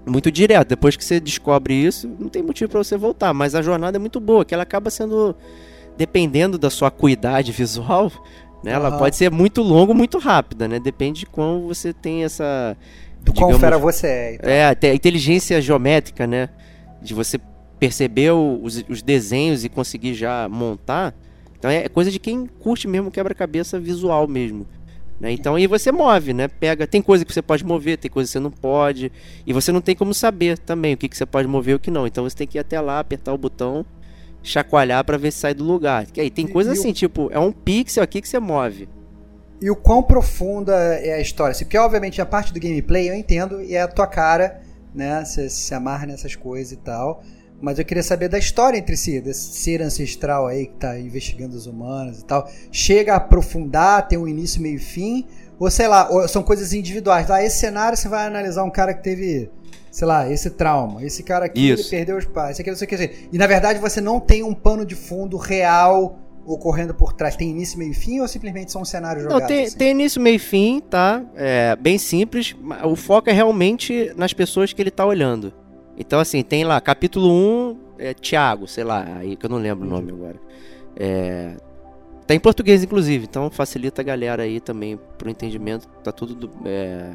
C: Muito direto. Depois que você descobre isso, não tem motivo pra você voltar. Mas a jornada é muito boa, que ela acaba sendo. Dependendo da sua acuidade visual, né? Ela pode ser muito longa ou muito rápida, né? Depende de como você tem essa.
A: Do quão
C: digamos,
A: fera você é. então.
C: é, até a inteligência geométrica, né? De você perceber os, os desenhos e conseguir já montar. Então é coisa de quem curte mesmo quebra-cabeça visual mesmo. Né? Então aí você move, né? Pega, tem coisa que você pode mover, tem coisa que você não pode. E você não tem como saber também o que, que você pode mover e o que não. Então você tem que ir até lá, apertar o botão, chacoalhar pra ver se sai do lugar. Que aí tem
A: E-
C: coisa
A: e o-
C: assim, tipo, é um pixel aqui que você move.
A: E o quão profunda é a história? Assim, Porque, obviamente, a parte do gameplay eu entendo e é a tua cara, né? Você se amarra nessas coisas e tal. Mas eu queria saber da história entre si, desse ser ancestral aí que tá investigando os humanos e tal. Chega a aprofundar, tem um início, meio e fim? Ou sei lá, ou são coisas individuais. Lá, esse cenário você vai analisar um cara que teve, sei lá, esse trauma. Esse cara aqui perdeu os pais. Esse aqui, não sei o que dizer. E na verdade você não tem um pano de fundo real ocorrendo por trás. Tem início, meio e fim ou simplesmente são cenários
C: Não,
A: jogados?
C: tem,
A: assim?
C: tem início, meio e fim, tá? É bem simples. mas O foco é realmente nas pessoas que ele tá olhando. Então, assim, tem lá, capítulo 1, é Tiago, sei lá, aí que eu não lembro o nome agora. É, tá em português, inclusive, então facilita a galera aí também pro entendimento. Tá tudo do- é,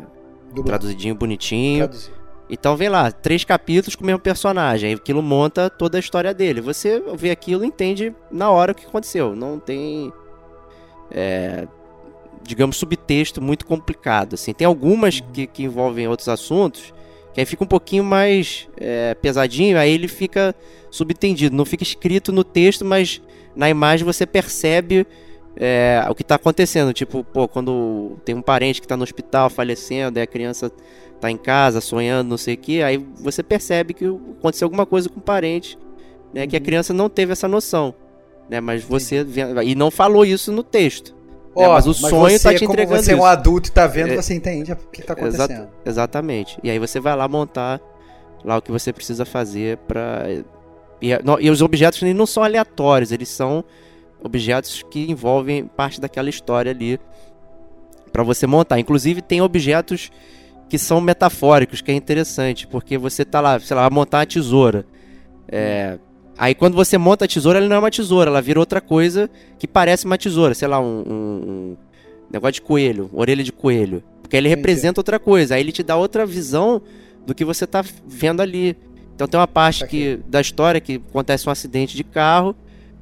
C: traduzidinho, bonitinho.
A: Traduzir.
C: Então vem lá, três capítulos com o mesmo personagem. Aquilo monta toda a história dele. Você vê aquilo e entende na hora o que aconteceu. Não tem. é, digamos, subtexto muito complicado. Assim. Tem algumas que, que envolvem outros assuntos. Que aí fica um pouquinho mais é, pesadinho, aí ele fica subtendido. Não fica escrito no texto, mas na imagem você percebe é, o que está acontecendo. Tipo, pô, quando tem um parente que está no hospital falecendo, aí a criança tá em casa sonhando, não sei o que, aí você percebe que aconteceu alguma coisa com o parente, né? Que a
A: Uhum.
C: criança não teve essa noção, né? Mas você e não falou isso no texto. É,
A: Ó,
C: mas o sonho tá te
A: como
C: entregando
A: você é um
C: isso.
A: adulto e tá vendo,
C: É.
A: você entende o que tá
C: Exa-
A: acontecendo.
C: exatamente. E aí você vai lá montar lá o que você precisa fazer para e, a- e os objetos não são aleatórios, eles são objetos que envolvem parte daquela história ali Pra você montar. Inclusive tem objetos que são metafóricos, que é interessante, porque você tá lá, sei lá, vai montar uma tesoura. É, aí quando você monta a tesoura, ela não é uma tesoura, ela vira outra coisa que parece uma tesoura, sei lá, um, um- negócio de coelho, orelha de coelho. Porque ele representa outra coisa, aí ele te dá outra visão do que você tá vendo ali. Então tem uma parte que, da história que acontece um acidente de carro,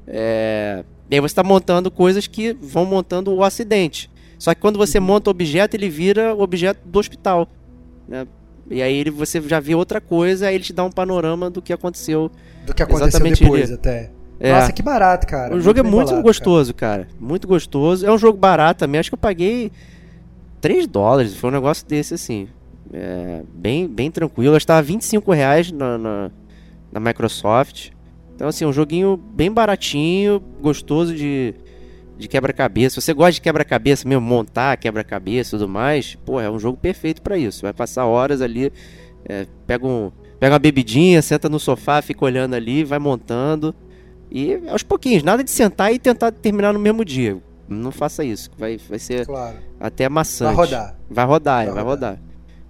C: é, e aí você tá montando coisas que vão montando o acidente. Só que quando você
A: Uhum.
C: monta o objeto, ele vira o objeto do hospital. né? E aí ele, você já vê outra coisa, aí ele te dá um panorama do que aconteceu.
A: Do que aconteceu
C: Exatamente
A: depois
C: ele.
A: até.
C: É,
A: Nossa, que barato, cara.
C: o jogo é
A: bem
C: muito
A: bolado,
C: gostoso, cara. Muito gostoso. É um jogo barato também. Acho que eu paguei 3 dólares. Foi um negócio desse assim. É, bem, bem tranquilo. Eu estava 25 reais na, na, na Microsoft. Então, assim, um joguinho bem baratinho, gostoso de, de quebra-cabeça. Você gosta de quebra-cabeça mesmo, montar quebra-cabeça e tudo mais, pô, é um jogo perfeito pra isso. Vai passar horas ali, é, pega, um, pega uma bebidinha, senta no sofá, fica olhando ali, vai montando. E aos pouquinhos, nada de sentar e tentar terminar no mesmo dia. Não faça isso, vai, vai ser
A: Claro.
C: até maçante.
A: Vai rodar.
C: Vai rodar,
A: Vai
C: vai,
A: rodar.
C: rodar.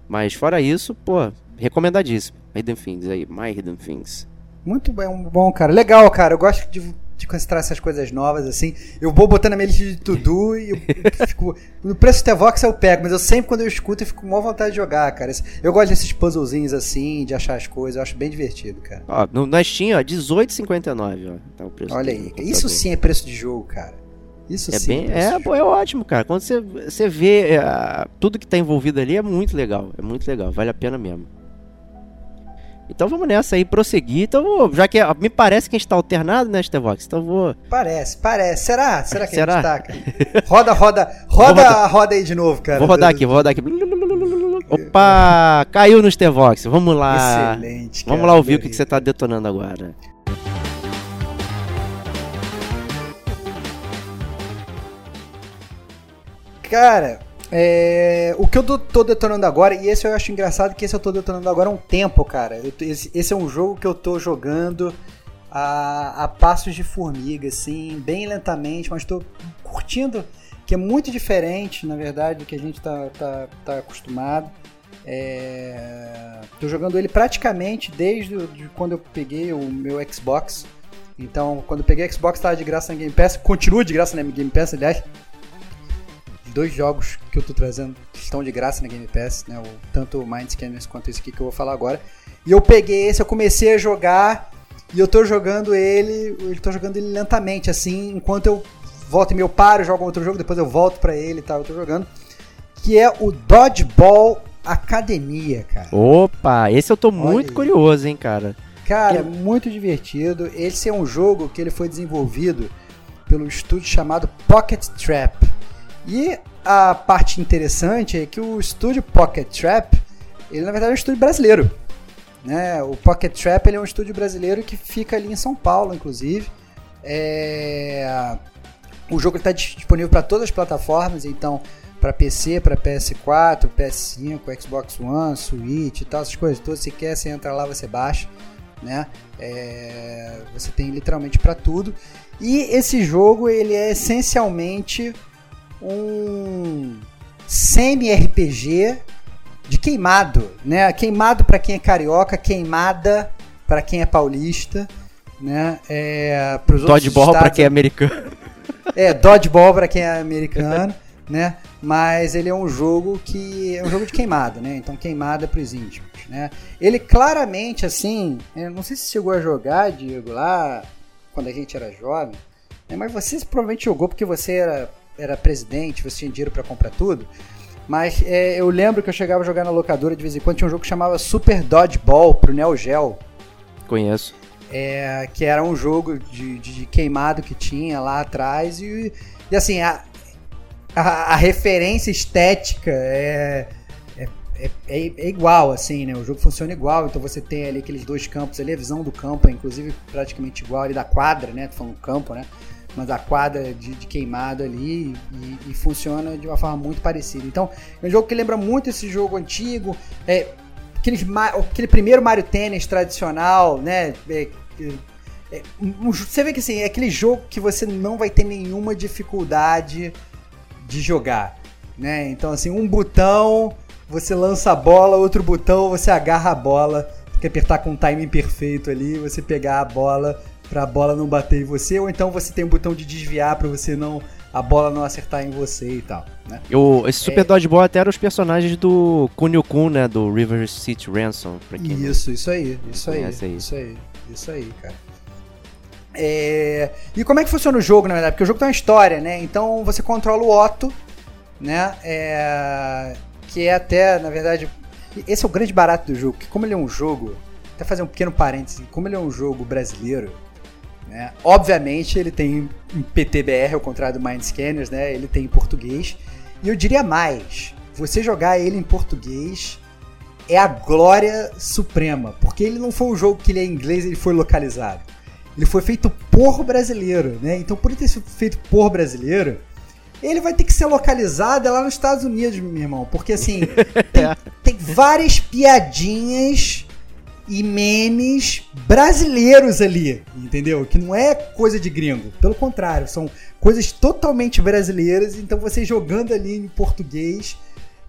C: Mas fora isso, pô, recomendadíssimo. Hidden Things aí, My Hidden Things.
A: Muito bem, bom, cara. Legal, cara. Eu gosto de, de concentrar essas coisas novas, assim. Eu vou botando na minha lista de to-do e eu, eu fico. No preço do Vox eu pego, mas eu sempre, quando eu escuto, eu fico com maior vontade de jogar, cara. Eu gosto desses puzzlezinhos assim, de achar as coisas. Eu acho bem divertido, cara.
C: Ó, no, na Steam, ó, 18,59, ó. Tá o preço
A: Olha aí. Isso sim é preço de jogo, cara. Isso
C: É
A: sim.
C: bem, é, pô, é ótimo, cara. Quando você, você vê é, tudo que tá envolvido ali é muito legal. É muito legal, vale a pena mesmo. Então vamos nessa aí, prosseguir. Então vou, já que é- me parece que a gente tá alternado, né, Stevox? Então vou.
A: Parece, parece. Será? Será que
C: Será?
A: a gente tá? Roda, roda, roda a roda aí de novo, cara.
C: vou rodar aqui, vou rodar aqui. Opa! Caiu no Stevox. Vamos lá.
A: Excelente,
C: Vamos
A: cara,
C: lá ouvir o que você tá detonando agora.
A: Cara, é, o que eu tô, tô detonando agora, e esse eu acho engraçado que esse eu tô detonando agora há um tempo, cara. Eu esse, esse é um jogo que eu tô jogando a, a passos de formiga, assim, bem lentamente, mas tô curtindo, que é muito diferente, na verdade, do que a gente tá, tá, tá acostumado. É, tô jogando ele praticamente desde de quando eu peguei o meu Xbox. Então, quando eu peguei o Xbox, tava de graça na Game Pass. Continua de graça na Game Pass, aliás dois jogos que eu tô trazendo estão de graça na Game Pass, né? O, tanto o Mind Scanners quanto esse aqui que eu vou falar agora. E eu peguei esse, eu comecei a jogar e eu tô jogando ele, eu tô jogando ele lentamente, assim, enquanto eu volto e meio paro, jogo outro jogo, depois eu volto pra ele e tal, eu tô jogando. Que é o Dodgeball Academia, cara.
C: Opa, esse eu tô muito
A: aí.
C: curioso, hein, cara.
A: Cara, é muito divertido. Esse é um jogo que ele foi desenvolvido pelo estúdio chamado Pocket Trap. E a parte interessante é que o estúdio Pocket Trap, ele na verdade é um estúdio brasileiro. Né? O Pocket Trap ele é um estúdio brasileiro que fica ali em São Paulo, inclusive. É... O jogo está disponível para todas as plataformas, então para PC, para PS4, PS5, Xbox One, Switch e tal, essas coisas todas. Se quer, você entra lá, você baixa, né? É, Você tem literalmente para tudo. E esse jogo ele é essencialmente um semi-RPG de queimado, né? Queimado para quem é carioca, queimada para quem é paulista, né? É,
C: Dodgeball pra
A: estados-
C: quem é americano.
A: é, Dodgeball pra quem é americano, né? Mas ele é um jogo que é um jogo de queimada, né? Então queimada pros íntimos, né? Ele claramente assim, eu não sei se chegou a jogar, Diego, lá quando a gente era jovem, né? mas você provavelmente jogou porque você era, era presidente, você tinha dinheiro pra comprar tudo. Mas é, eu lembro que eu chegava a jogar na locadora de vez em quando tinha um jogo que chamava Super Dodgeball pro Neo Geo.
C: Conheço.
A: É, que era um jogo de, de- de queimado que tinha lá atrás e, e assim, a, a, a referência estética é, é, é, é- é igual, assim, né? O jogo funciona igual, então você tem ali aqueles dois campos ali, a visão do campo é inclusive praticamente igual ali da quadra, né? Tô falando campo, né? Mas a quadra de, de queimado ali e, e funciona de uma forma muito parecida. Então, é um jogo que lembra muito esse jogo antigo, é, aquele primeiro Mario Tennis tradicional, né? É, é, um- você vê que assim, é aquele jogo que você não vai ter nenhuma dificuldade de jogar. né? Então assim, um botão, você lança a bola, outro botão, você agarra a bola, tem que apertar com o timing perfeito ali, você pegar a bola para a bola não bater em você, ou então você tem um botão de desviar para você não a bola não acertar em você e tal, né?
C: Eu, esse Super é... Dodgeball até era os personagens do Kunio Kun, né? Do River City Ransom.
A: isso, isso aí, isso aí, aí, isso aí, isso aí, cara. É... E como é que funciona o jogo, na verdade? Porque o jogo tem uma história, né? Então você controla o Otto, né? É... Que é até, na verdade, esse é o grande barato do jogo, que como ele é um jogo, até fazer um pequeno parêntese, como ele é um jogo brasileiro, né? Obviamente ele tem em PTBR, ao contrário do Mind Scanners, né? ele tem em português. E eu diria mais, você jogar ele em português é a glória suprema, porque ele não foi um jogo que ele é em inglês ele foi localizado. Ele foi feito por brasileiro, né? Então, por ele ter sido feito por brasileiro, ele vai ter que ser localizado lá nos Estados Unidos, meu irmão. Porque, assim, tem, tem várias piadinhas e memes brasileiros ali, entendeu? Que não é coisa de gringo. Pelo contrário, são coisas totalmente brasileiras. Então você jogando ali em português,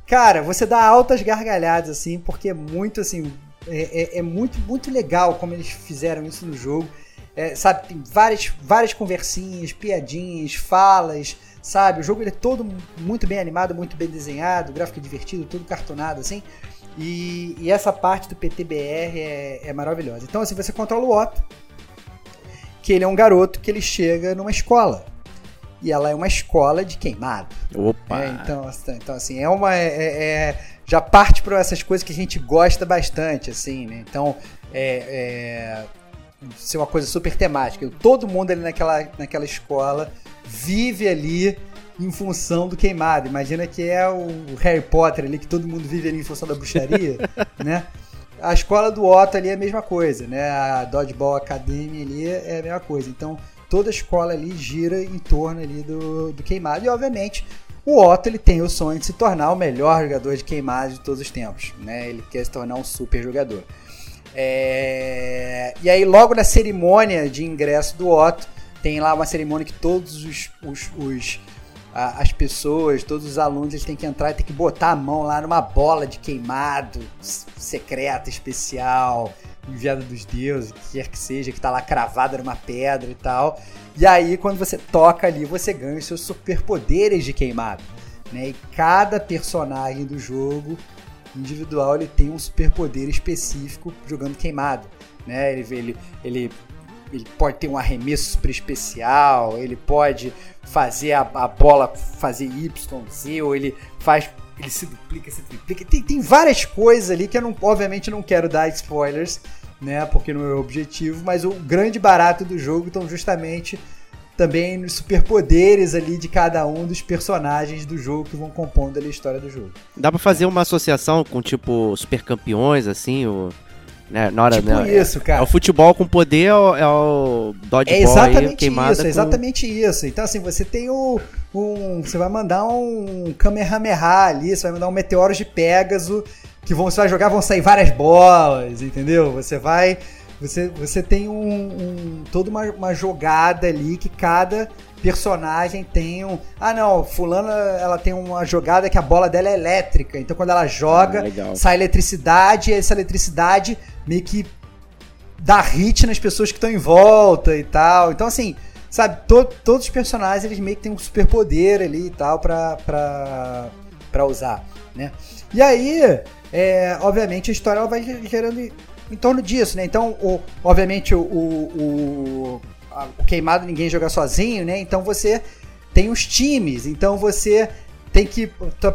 A: cara, você dá altas gargalhadas, assim, porque é muito assim. É, é, é muito, muito legal como eles fizeram isso no jogo. É, sabe, tem várias, várias conversinhas, piadinhas, falas, sabe? O jogo ele é todo muito bem animado, muito bem desenhado, gráfico divertido, todo cartonado, assim. E, e essa parte do PTBR é, é maravilhosa. Então, assim, você controla o Otto, que ele é um garoto que ele chega numa escola. E ela é uma escola de queimado.
C: Opa!
A: É, então, assim, então, assim, é uma. É, é, é já parte para essas coisas que a gente gosta bastante, assim, né? Então, é, é ser uma coisa super temática. Todo mundo ali naquela, naquela escola vive ali em função do queimado. Imagina que é o Harry Potter ali, que todo mundo vive ali em função da bruxaria, né? A escola do Otto ali é a mesma coisa, né? A Dodgeball Academy ali é a mesma coisa. Então, toda a escola ali gira em torno ali do, do queimado. E, obviamente, o Otto ele tem o sonho de se tornar o melhor jogador de queimado de todos os tempos, né? Ele quer se tornar um super jogador. É... E aí, logo na cerimônia de ingresso do Otto, tem lá uma cerimônia que todos os, os, os as pessoas, todos os alunos, eles têm que entrar e tem que botar a mão lá numa bola de queimado secreta, especial, enviada dos deuses, que quer que seja, que tá lá cravada numa pedra e tal. E aí, quando você toca ali, você ganha os seus superpoderes de queimado. Né? E cada personagem do jogo individual ele tem um superpoder específico jogando queimado. Né? Ele, ele, ele ele pode ter um arremesso super especial, ele pode fazer a, a bola fazer Y, Z, ou ele faz. Ele se duplica, se triplica. Tem, tem várias coisas ali que eu não, obviamente não quero dar spoilers, né? Porque não é o objetivo, mas o grande barato do jogo estão justamente também nos superpoderes ali de cada um dos personagens do jogo que vão compondo a história do jogo.
C: Dá pra fazer uma associação com tipo super campeões, assim, o. Né, na hora,
A: tipo
C: né,
A: isso, cara.
C: É o futebol com poder, é o, é o dodgeball
A: É exatamente
C: aí,
A: isso,
C: é com...
A: exatamente isso. Então, assim, você tem o. Um, você vai mandar um Kamehameha ali, você vai mandar um Meteoro de Pégaso, que vão, você vai jogar, vão sair várias bolas, entendeu? Você vai. Você, você tem um, um toda uma, uma jogada ali que cada personagem tem um. Ah, não, fulana ela tem uma jogada que a bola dela é elétrica. Então quando ela joga, ah, sai eletricidade, e essa eletricidade meio que dá hit nas pessoas que estão em volta e tal. Então, assim, sabe, to todos os personagens eles meio que têm um superpoder ali e tal pra, pra, pra usar, né? E aí, é, obviamente, a história ela vai gerando em torno disso, né? Então, o, obviamente, o, o, o queimado ninguém joga sozinho, né? Então você tem os times, então você tem que.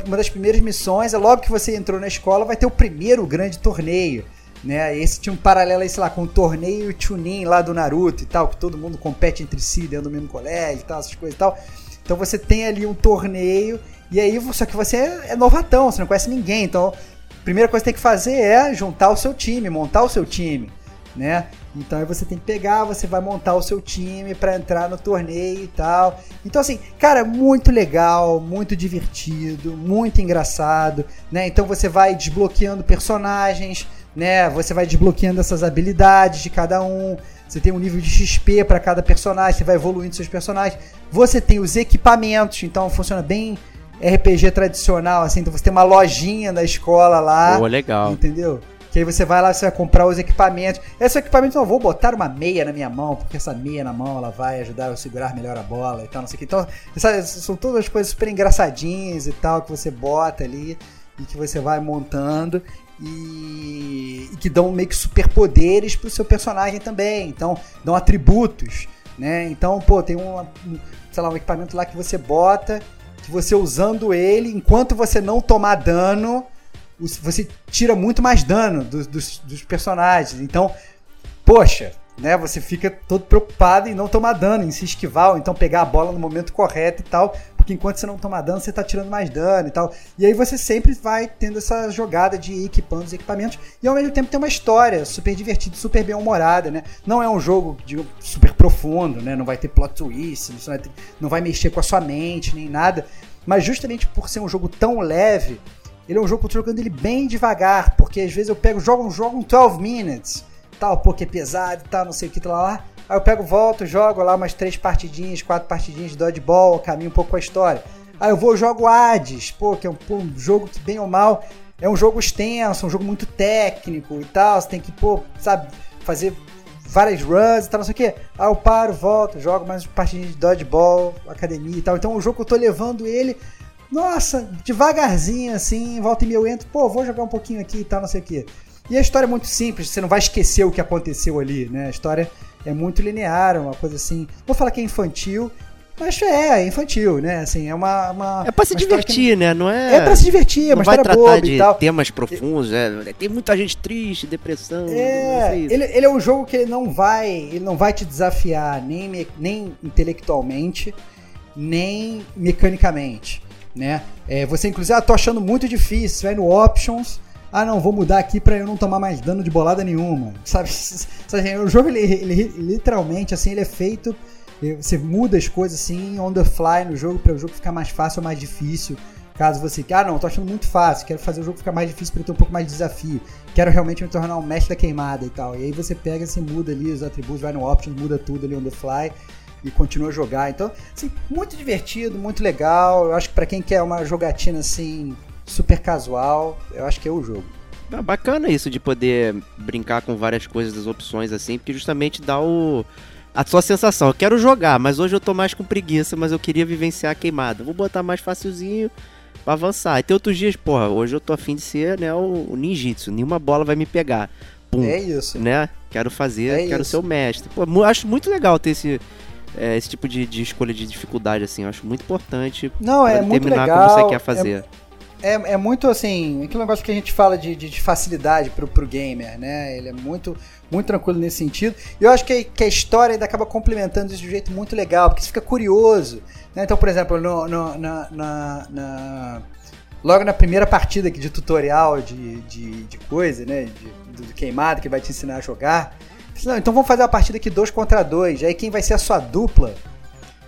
A: Uma das primeiras missões é logo que você entrou na escola, vai ter o primeiro grande torneio. Né? Esse tinha um paralelo aí, sei lá, com o torneio Chunin lá do Naruto e tal, que todo mundo compete entre si dentro do mesmo colégio e tal, essas coisas e tal. Então você tem ali um torneio, e aí, só que você é novatão, você não conhece ninguém. Então, a primeira coisa que tem que fazer é juntar o seu time, montar o seu time né? Então aí você tem que pegar, você vai montar o seu time para entrar no torneio e tal. Então assim, cara, muito legal, muito divertido, muito engraçado, né? Então você vai desbloqueando personagens, né? Você vai desbloqueando essas habilidades de cada um. Você tem um nível de XP para cada personagem, você vai evoluindo seus personagens. Você tem os equipamentos, então funciona bem RPG tradicional, assim, então você tem uma lojinha da escola lá.
C: Pô, legal.
A: Entendeu? Que aí você vai lá, você vai comprar os equipamentos. Esse equipamento, eu vou botar uma meia na minha mão, porque essa meia na mão ela vai ajudar eu a segurar melhor a bola e tal, não sei o que. Então, sabe, são todas as coisas super engraçadinhas e tal que você bota ali e que você vai montando e, e que dão meio que superpoderes pro seu personagem também. Então, dão atributos, né? Então, pô, tem um, sei lá, um equipamento lá que você bota, que você usando ele, enquanto você não tomar dano, você tira muito mais dano dos, dos, dos personagens. Então, poxa, né? Você fica todo preocupado em não tomar dano, em se esquivar, ou então pegar a bola no momento correto e tal, porque enquanto você não tomar dano, você tá tirando mais dano e tal. E aí você sempre vai tendo essa jogada de ir equipando os equipamentos, e ao mesmo tempo tem uma história super divertida, super bem humorada, né? Não é um jogo de, super profundo, né? Não vai ter plot twist, não vai, ter, não vai mexer com a sua mente, nem nada. Mas justamente por ser um jogo tão leve, ele é um jogo que eu tô jogando ele bem devagar, porque às vezes eu pego, jogo um jogo um 12 minutes, tal, porque é pesado e tal, não sei o que, tal lá. Aí eu pego, volto, jogo lá umas três partidinhas, quatro partidinhas de dodgeball, caminho um pouco com a história. Aí eu vou jogo Hades, pô, que é um, pô, um jogo que bem ou mal é um jogo extenso, um jogo muito técnico e tal, você tem que, pô, sabe, fazer várias runs e tal, não sei o que. Aí eu paro, volto, jogo mais partidinhas de dodgeball, academia e tal. Então o jogo que eu tô levando ele nossa, devagarzinho assim, volta e meia eu entro, pô, vou jogar um pouquinho aqui e tal, não sei o quê. E a história é muito simples, você não vai esquecer o que aconteceu ali, né? A história é muito linear, uma coisa assim. Vou falar que é infantil, mas é, é infantil, né? Assim, é uma. uma
C: é pra se divertir, que... né? Não é.
A: É pra se divertir, é uma
C: vai
A: história
C: boba
A: de e tal.
C: temas profundos, é. Tem muita gente triste, depressão.
A: É, ele, ele é um jogo que ele não vai. Ele não vai te desafiar nem, nem intelectualmente, nem mecanicamente né? É, você inclusive, ah, tô achando muito difícil, vai no options, ah não, vou mudar aqui para eu não tomar mais dano de bolada nenhuma, sabe? o jogo ele, ele, literalmente assim ele é feito, você muda as coisas assim on the fly no jogo para o jogo ficar mais fácil ou mais difícil. Caso você, ah não, tô achando muito fácil, quero fazer o jogo ficar mais difícil para ter um pouco mais de desafio, quero realmente me tornar um mestre da queimada e tal. E aí você pega, você muda ali os atributos, vai no options, muda tudo ali on the fly e continua a jogar. Então, assim, muito divertido, muito legal. Eu acho que para quem quer uma jogatina assim super casual, eu acho que é o jogo.
C: É bacana isso de poder brincar com várias coisas das opções assim, porque justamente dá o a sua sensação. Eu quero jogar, mas hoje eu tô mais com preguiça, mas eu queria vivenciar a queimada. Vou botar mais facilzinho pra avançar. E tem outros dias, porra, hoje eu tô afim de ser, né, o, o ninjitsu. Nenhuma bola vai me pegar. Pum,
A: é isso.
C: Né? Quero fazer,
A: é
C: quero
A: isso.
C: ser o mestre. Pô, acho muito legal ter esse é, esse tipo de, de, escolha de dificuldade, assim, eu acho muito importante
A: Não, é muito
C: determinar
A: legal,
C: como você quer fazer.
A: É, é, é, muito assim, aquele negócio que a gente fala de, de, de, facilidade pro, pro gamer, né? Ele é muito, muito tranquilo nesse sentido. E eu acho que, que a história ainda acaba complementando isso de um jeito muito legal, porque você fica curioso. Né? Então, por exemplo, no, no na, na, na, logo na primeira partida de tutorial de, de, de coisa, né? De, de queimado que vai te ensinar a jogar não, então vamos fazer a partida aqui dois contra dois. Aí quem vai ser a sua dupla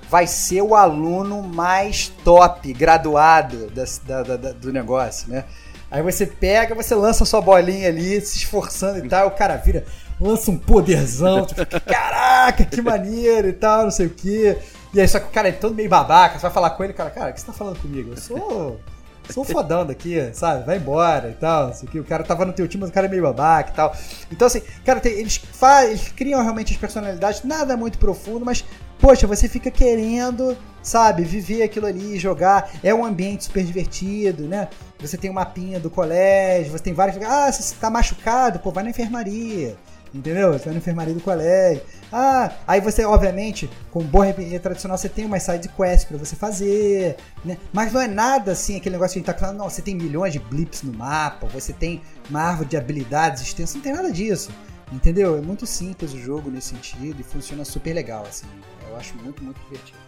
A: vai ser o aluno mais top, graduado da, da, da, do negócio, né? Aí você pega, você lança sua bolinha ali, se esforçando e tal, o cara vira, lança um poderzão, tipo, caraca, que maneiro e tal, não sei o quê. E aí só que o cara é todo meio babaca, você vai falar com ele, cara, cara, o que você tá falando comigo? Eu sou sou fodão daqui, sabe? Vai embora e tal. O cara tava no teu time, mas o cara é meio babaca e tal. Então, assim, cara, tem, eles, faz, eles criam realmente as personalidades, nada muito profundo, mas, poxa, você fica querendo, sabe, viver aquilo ali, jogar. É um ambiente super divertido, né? Você tem um mapinha do colégio, você tem vários. Ah, você tá machucado, pô, vai na enfermaria. Entendeu? Você vai na enfermaria do colégio. Ah, aí você, obviamente, com boa RPG tradicional, você tem uma side quest para você fazer, né? Mas não é nada assim, aquele negócio que a gente tá falando, não, você tem milhões de blips no mapa, você tem uma árvore de habilidades extensa, não tem nada disso. Entendeu? É muito simples o jogo nesse sentido e funciona super legal, assim. Eu acho muito, muito divertido.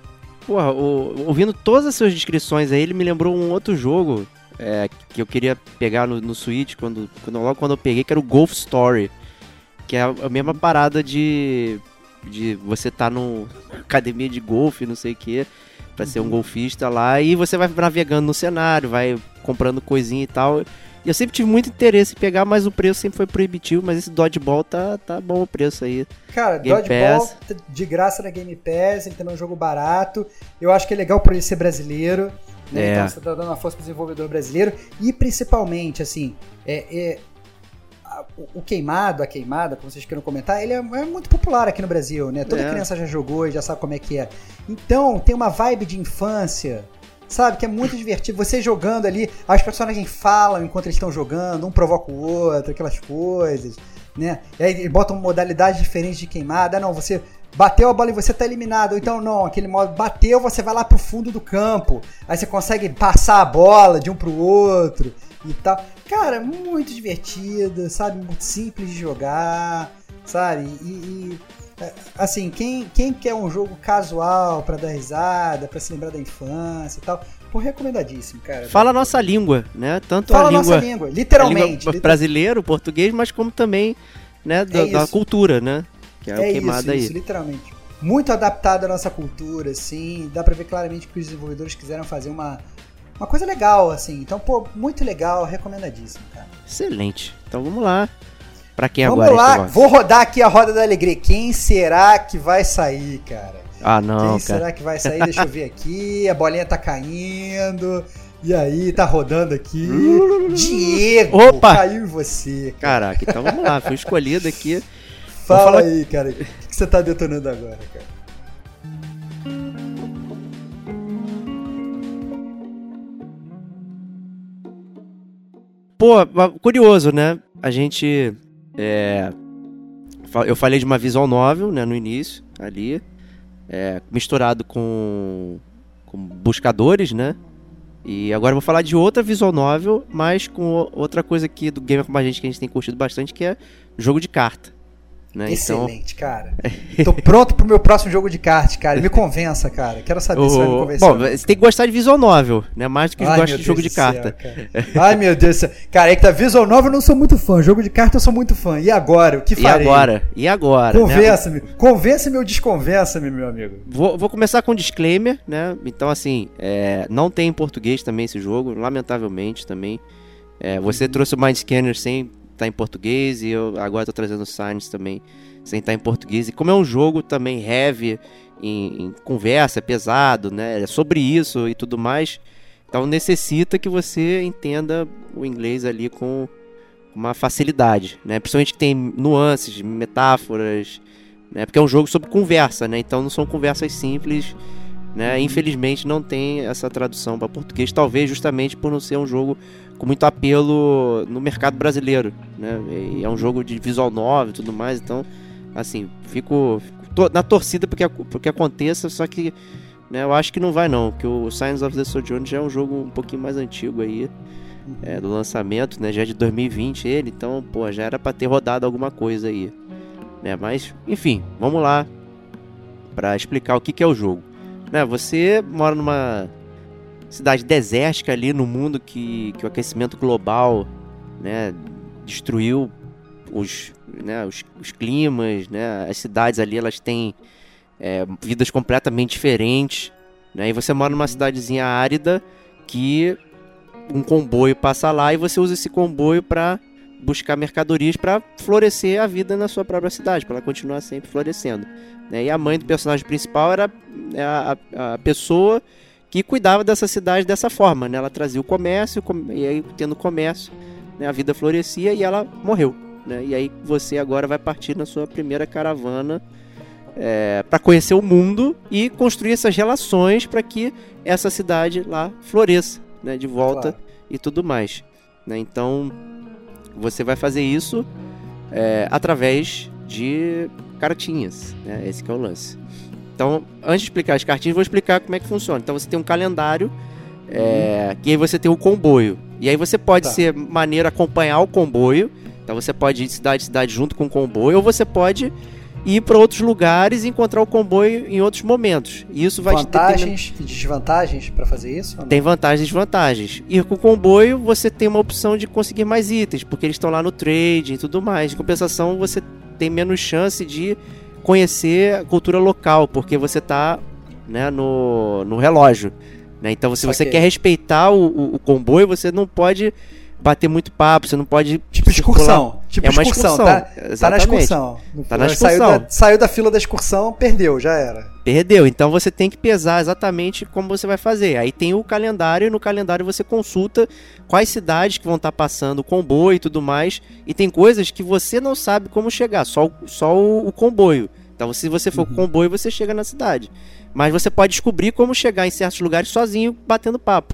C: Porra, o, ouvindo todas as suas descrições aí, ele me lembrou um outro jogo é, que eu queria pegar no, no Switch, quando, quando, logo quando eu peguei, que era o Golf Story. Que é a mesma parada de de você estar tá numa academia de golfe, não sei o que, para ser um uhum. golfista lá, e você vai navegando no cenário, vai comprando coisinha e tal. E eu sempre tive muito interesse em pegar, mas o preço sempre foi proibitivo, mas esse Dodgeball tá, tá bom o preço aí.
A: Cara, Game Dodgeball Pass. de graça na Game Pass, ele também é um jogo barato. Eu acho que é legal por ele ser brasileiro. Né?
C: É.
A: Então você tá dando uma força pro desenvolvedor brasileiro e principalmente, assim, é, é, o- queimado, a queimada, como vocês queiram comentar, ele é, é muito popular aqui no Brasil, né? Toda
C: É.
A: criança já jogou e já sabe como é que é. Então tem uma vibe de infância. Sabe, que é muito divertido. Você jogando ali, as personagens falam enquanto eles estão jogando, um provoca o outro, aquelas coisas, né? E aí botam modalidades diferentes de queimada. Ah, não, você bateu a bola e você tá eliminado. Ou então, não, aquele modo bateu, você vai lá pro fundo do campo. Aí você consegue passar a bola de um pro outro e tal. Cara, muito divertido, sabe? Muito simples de jogar, sabe? E, e, é, assim, quem, quem quer um jogo casual pra dar risada, pra se lembrar da infância e tal, pô, recomendadíssimo, cara.
C: Fala a nossa língua, né? Tanto
A: Fala
C: a língua,
A: nossa língua, literalmente.
C: língua
A: liter-
C: brasileira, o português, mas como também, né, da,
A: É
C: da cultura, né? Que é, o
A: É
C: queimado
A: isso,
C: aí.
A: isso, literalmente. Muito adaptado à nossa cultura, assim. Dá pra ver claramente que os desenvolvedores quiseram fazer uma, uma coisa legal, assim. Então, pô, muito legal, recomendadíssimo, cara.
C: Excelente. Então vamos lá. Pra quem
A: Vamos
C: agora
A: lá,
C: esse negócio?
A: vou rodar aqui a roda da alegria. Quem será que vai sair, cara?
C: Ah, não,
A: Quem
C: cara.
A: será que vai sair? Deixa eu ver aqui. A bolinha tá caindo. E aí, tá rodando aqui. Diego!
C: Opa!
A: Caiu em você. cara.
C: Caraca, então vamos lá. Foi escolhido aqui.
A: Fala
C: falar-
A: aí, cara. O que que você tá detonando agora, cara?
C: Pô, curioso, né? A gente. é, eu falei de uma visual novel, né, no início, ali. é, misturado com, com buscadores, né? E agora eu vou falar de outra visual novel, mas com outra coisa aqui do Gamer Como a Gente que a gente tem curtido bastante, que é jogo de carta. Né? Então,
A: Excelente, cara. Tô pronto pro meu próximo jogo de kart, cara. Me convença, cara. Quero saber se vai me
C: o...
A: convencer.
C: Bom, você tem que gostar de visual novel, né? Mais do que
A: Ai,
C: gosta
A: meu
C: de jogo
A: Deus
C: de
A: do céu,
C: carta.
A: cara. Ai, meu Deus do céu. Cara, é que tá Visual Novel eu não sou muito fã. Jogo de carta eu sou muito fã. E agora? O que
C: E
A: farei?
C: agora? E agora? né?
A: Convença-me. Convença-me ou desconvença-me, meu amigo.
C: Vou, vou começar com um disclaimer, né? Então, assim, é, não tem em português também esse jogo, lamentavelmente também. É, você trouxe o Mind Scanner sem estar em português e eu agora tô trazendo o Science também sem estar em português. E como é um jogo também heavy em, em conversa, é pesado, né? É sobre isso e tudo mais. Então necessita que você entenda o inglês ali com uma facilidade, né? Principalmente que tem nuances, metáforas, né? Porque é um jogo sobre conversa, né? Então não são conversas simples, né? Infelizmente não tem essa tradução para português, talvez justamente por não ser um jogo com muito apelo no mercado brasileiro, né? E é um jogo de visual novel e tudo mais, então assim, fico, fico na torcida porque porque aconteça, só que né, eu acho que não vai não, porque o Signs of the Sojourner já é um jogo um pouquinho mais antigo aí, é, do lançamento, né? Já é de 2020 ele, então, pô, já era para ter rodado alguma coisa aí, né? Mas, enfim, vamos lá para explicar o que, que é o jogo. Né, você mora numa cidade desértica ali no mundo que, que o aquecimento global, né, destruiu os, né, os, os climas, né? As cidades ali, elas têm é, vidas completamente diferentes, né? E você mora numa cidadezinha árida que um comboio passa lá e você usa esse comboio para buscar mercadorias para florescer a vida na sua própria cidade, para ela continuar sempre florescendo. né? E a mãe do personagem principal era é, a, a- pessoa que cuidava dessa cidade dessa forma, né? Ela trazia o comércio, com- e aí tendo comércio, né, a vida florescia e ela morreu. Né? E aí você agora vai partir na sua primeira caravana para conhecer o mundo e construir essas relações para que essa cidade lá floresça, né, de volta
A: Claro.
C: e tudo mais. né? Então você vai fazer isso é, através de cartinhas, né? Esse que é o lance. Então, antes de explicar as cartinhas, vou explicar como é que funciona. Então você tem um calendário é, e aí você tem o comboio. E aí você pode
A: Tá.
C: ser maneiro acompanhar o comboio. Então você pode ir de cidade em cidade junto com o comboio, ou você pode ir para outros lugares e encontrar o comboio em outros momentos. E isso vai
A: Vantagens e desvantagens pra fazer isso?
C: tem vantagens e desvantagens. Ir com o comboio, você tem uma opção de conseguir mais itens, porque eles estão lá no trade e tudo mais. Em compensação, você tem menos chance de conhecer a cultura local, porque você está né, no, no relógio. né? Então, se você quer respeitar o, o- o comboio, você não pode bater muito papo, você não pode
A: Tipo
C: circular-
A: excursão. Tipo
C: é uma
A: excursão,
C: excursão.
A: tá, tá na excursão.
C: Tá na
A: Saiu
C: excursão.
A: da, saiu da fila da excursão, perdeu, já era.
C: Perdeu. Então você tem que pesar exatamente como você vai fazer. Aí tem o calendário, e no calendário você consulta quais cidades que vão estar passando o comboio e tudo mais. E tem coisas que você não sabe como chegar, só, o- só o, o comboio. Então, se você for com o comboio, você chega na cidade. Mas você pode descobrir como chegar em certos lugares sozinho, batendo papo.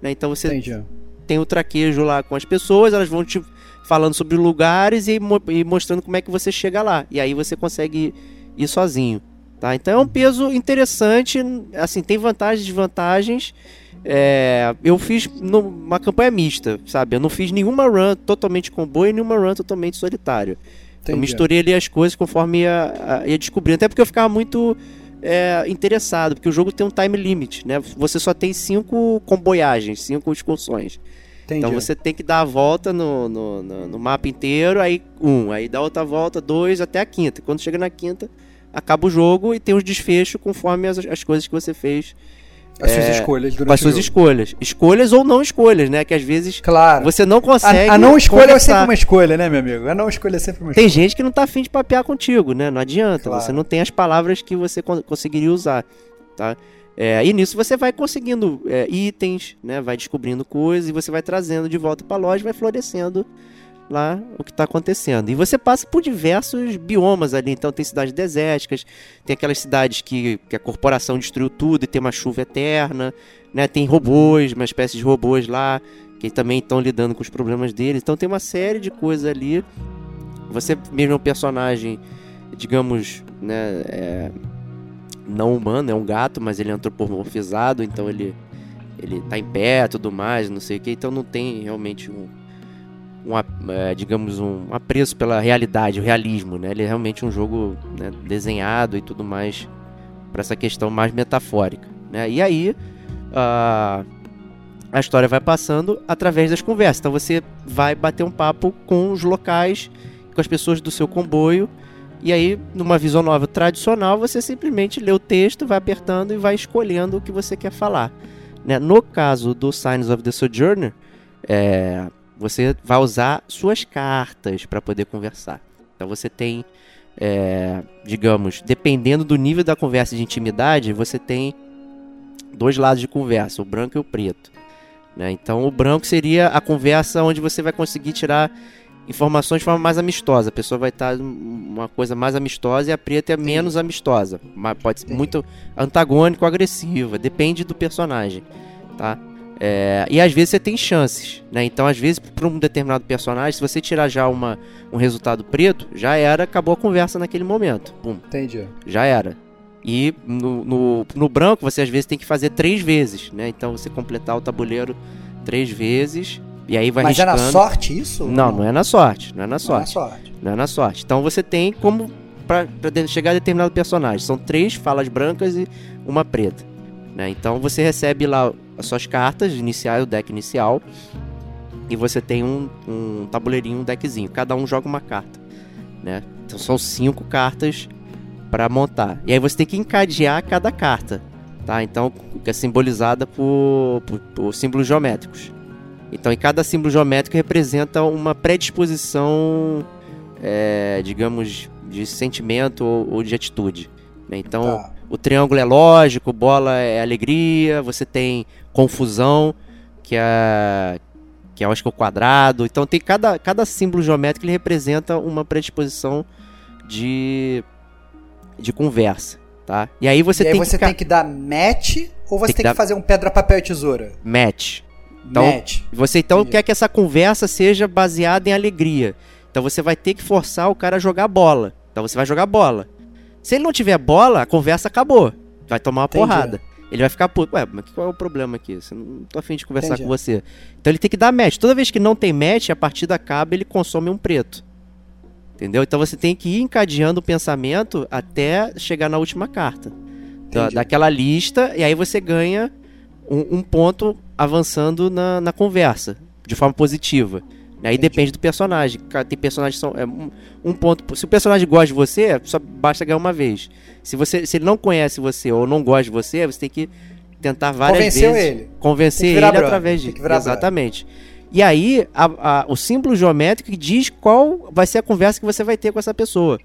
C: né? Então você
A: Entendi.
C: tem o traquejo lá com as pessoas, elas vão te falando sobre lugares e, mo- e mostrando como é que você chega lá. E aí você consegue ir, sozinho. Tá? Então é um peso interessante, assim, tem vantagens e desvantagens. É, eu fiz numa campanha mista, sabe? Eu não fiz nenhuma run totalmente comboio e nenhuma run totalmente solitário. Eu misturei ali as coisas conforme ia, ia descobrindo. Até porque eu ficava muito é, interessado, porque o jogo tem um time limit, né? Você só tem cinco comboiagens, cinco excursões.
A: Entendi.
C: Então você tem que dar a volta no, no, no- no mapa inteiro, aí um, aí dá outra volta, dois, até a quinta. Quando chega na quinta, acaba o jogo e tem os desfechos conforme as, as coisas que você fez
A: As suas
C: é,
A: escolhas durante
C: as suas escolhas. Escolhas ou não escolhas, né? Que às vezes
A: Claro.
C: você não consegue.
A: A, a não escolha é
C: conversar.
A: sempre uma escolha, né, meu amigo? A não escolha é sempre uma
C: Tem
A: escolha.
C: gente que não tá afim de papear contigo, né? Não adianta.
A: Claro.
C: Você não tem as palavras que você con- conseguiria usar, tá? É, e nisso você vai conseguindo é, itens, né? Vai descobrindo coisas e você vai trazendo de volta pra loja, vai florescendo lá o que tá acontecendo. E você passa por diversos biomas ali. Então tem cidades desérticas, tem aquelas cidades que, que a corporação destruiu tudo e tem uma chuva eterna, né? Tem robôs, uma espécie de robôs lá que também estão lidando com os problemas deles. Então tem uma série de coisas ali. Você mesmo é um personagem, digamos, né, é, não humano, é um gato, mas ele é antropomorfizado, então ele ele tá em pé, tudo mais, não sei o que, então não tem realmente um, um é, digamos um apreço pela realidade, o realismo, né? Ele é realmente um jogo né, desenhado e tudo mais para essa questão mais metafórica, né? E aí a a história vai passando através das conversas. Então você vai bater um papo com os locais, com as pessoas do seu comboio. E aí, numa visão nova tradicional, você simplesmente lê o texto, vai apertando e vai escolhendo o que você quer falar. né? No caso do Signs of the Sojourner, é, você vai usar suas cartas para poder conversar. Então você tem, é, digamos, dependendo do nível da conversa de intimidade, você tem dois lados de conversa, o branco e o preto. né? Então o branco seria a conversa onde você vai conseguir tirar informações de forma mais amistosa. A pessoa vai estar uma coisa mais amistosa e a preta é menos amistosa. Mas pode ser
A: Entendi.
C: muito antagônico, agressiva. Depende do personagem, tá? É, e às vezes você tem chances, né? Então às vezes para um determinado personagem, se você tirar já uma, um resultado preto, já era, acabou a conversa naquele momento. Pum,
A: Entendi.
C: já era. E no, no, no branco você às vezes tem que fazer três vezes, né? Então você completar o tabuleiro três vezes e aí vai
A: Mas é
C: riscando.
A: na sorte isso?
C: Não, não é na sorte, não é na
A: Não é
C: sorte.
A: sorte.
C: Não é na sorte. Então você tem como de- chegar a determinado personagem. São três falas brancas e uma preta. Né? Então você recebe lá as suas cartas iniciais, o deck inicial. E você tem um, um tabuleirinho, um deckzinho. Cada um joga uma carta. Né? Então são cinco cartas para montar. E aí você tem que encadear cada carta. Tá? Então, que é simbolizada por, por, por símbolos geométricos. Então, em cada símbolo geométrico representa uma predisposição, é, digamos, de sentimento ou, ou de atitude. né? Então,
A: Tá.
C: o triângulo é lógico, bola é alegria, você tem confusão, que é, que é, acho que é o quadrado. Então, tem cada, cada símbolo geométrico ele representa uma predisposição de, de conversa. Tá? E aí você
A: e aí
C: tem
A: você
C: que
A: tem que dar match ou você
C: Tem que
A: tem que,
C: dar-
A: fazer um pedra, papel e tesoura?
C: match. Então,
A: match.
C: Você então quer que essa conversa seja baseada em alegria. Então você vai ter que forçar o cara a jogar bola. Então você vai jogar bola. Se ele não tiver bola, a conversa acabou. Vai tomar uma
A: Entendi.
C: porrada. Ele vai ficar puto. Ué, mas qual é o problema aqui? Você não tô afim de conversar
A: Entendi.
C: com você. Então ele tem que dar match. Toda vez que não tem match, a partida acaba ele consome um preto. Entendeu? Então você tem que ir encadeando o pensamento até chegar na última carta. Da, daquela lista, e aí você ganha um, um ponto avançando na, na conversa, de forma positiva. Aí
A: Entendi.
C: depende do personagem. Tem personagens são. É, um, ponto. Se o personagem gosta de você, só basta ganhar uma vez. Se, você, se ele não conhece você ou não gosta de você, você tem que tentar várias
A: Convenceu
C: vezes
A: ele.
C: convencer ele
A: brother,
C: através de. Exatamente. E aí, a- a- o símbolo geométrico diz qual vai ser a conversa que você vai ter com essa pessoa.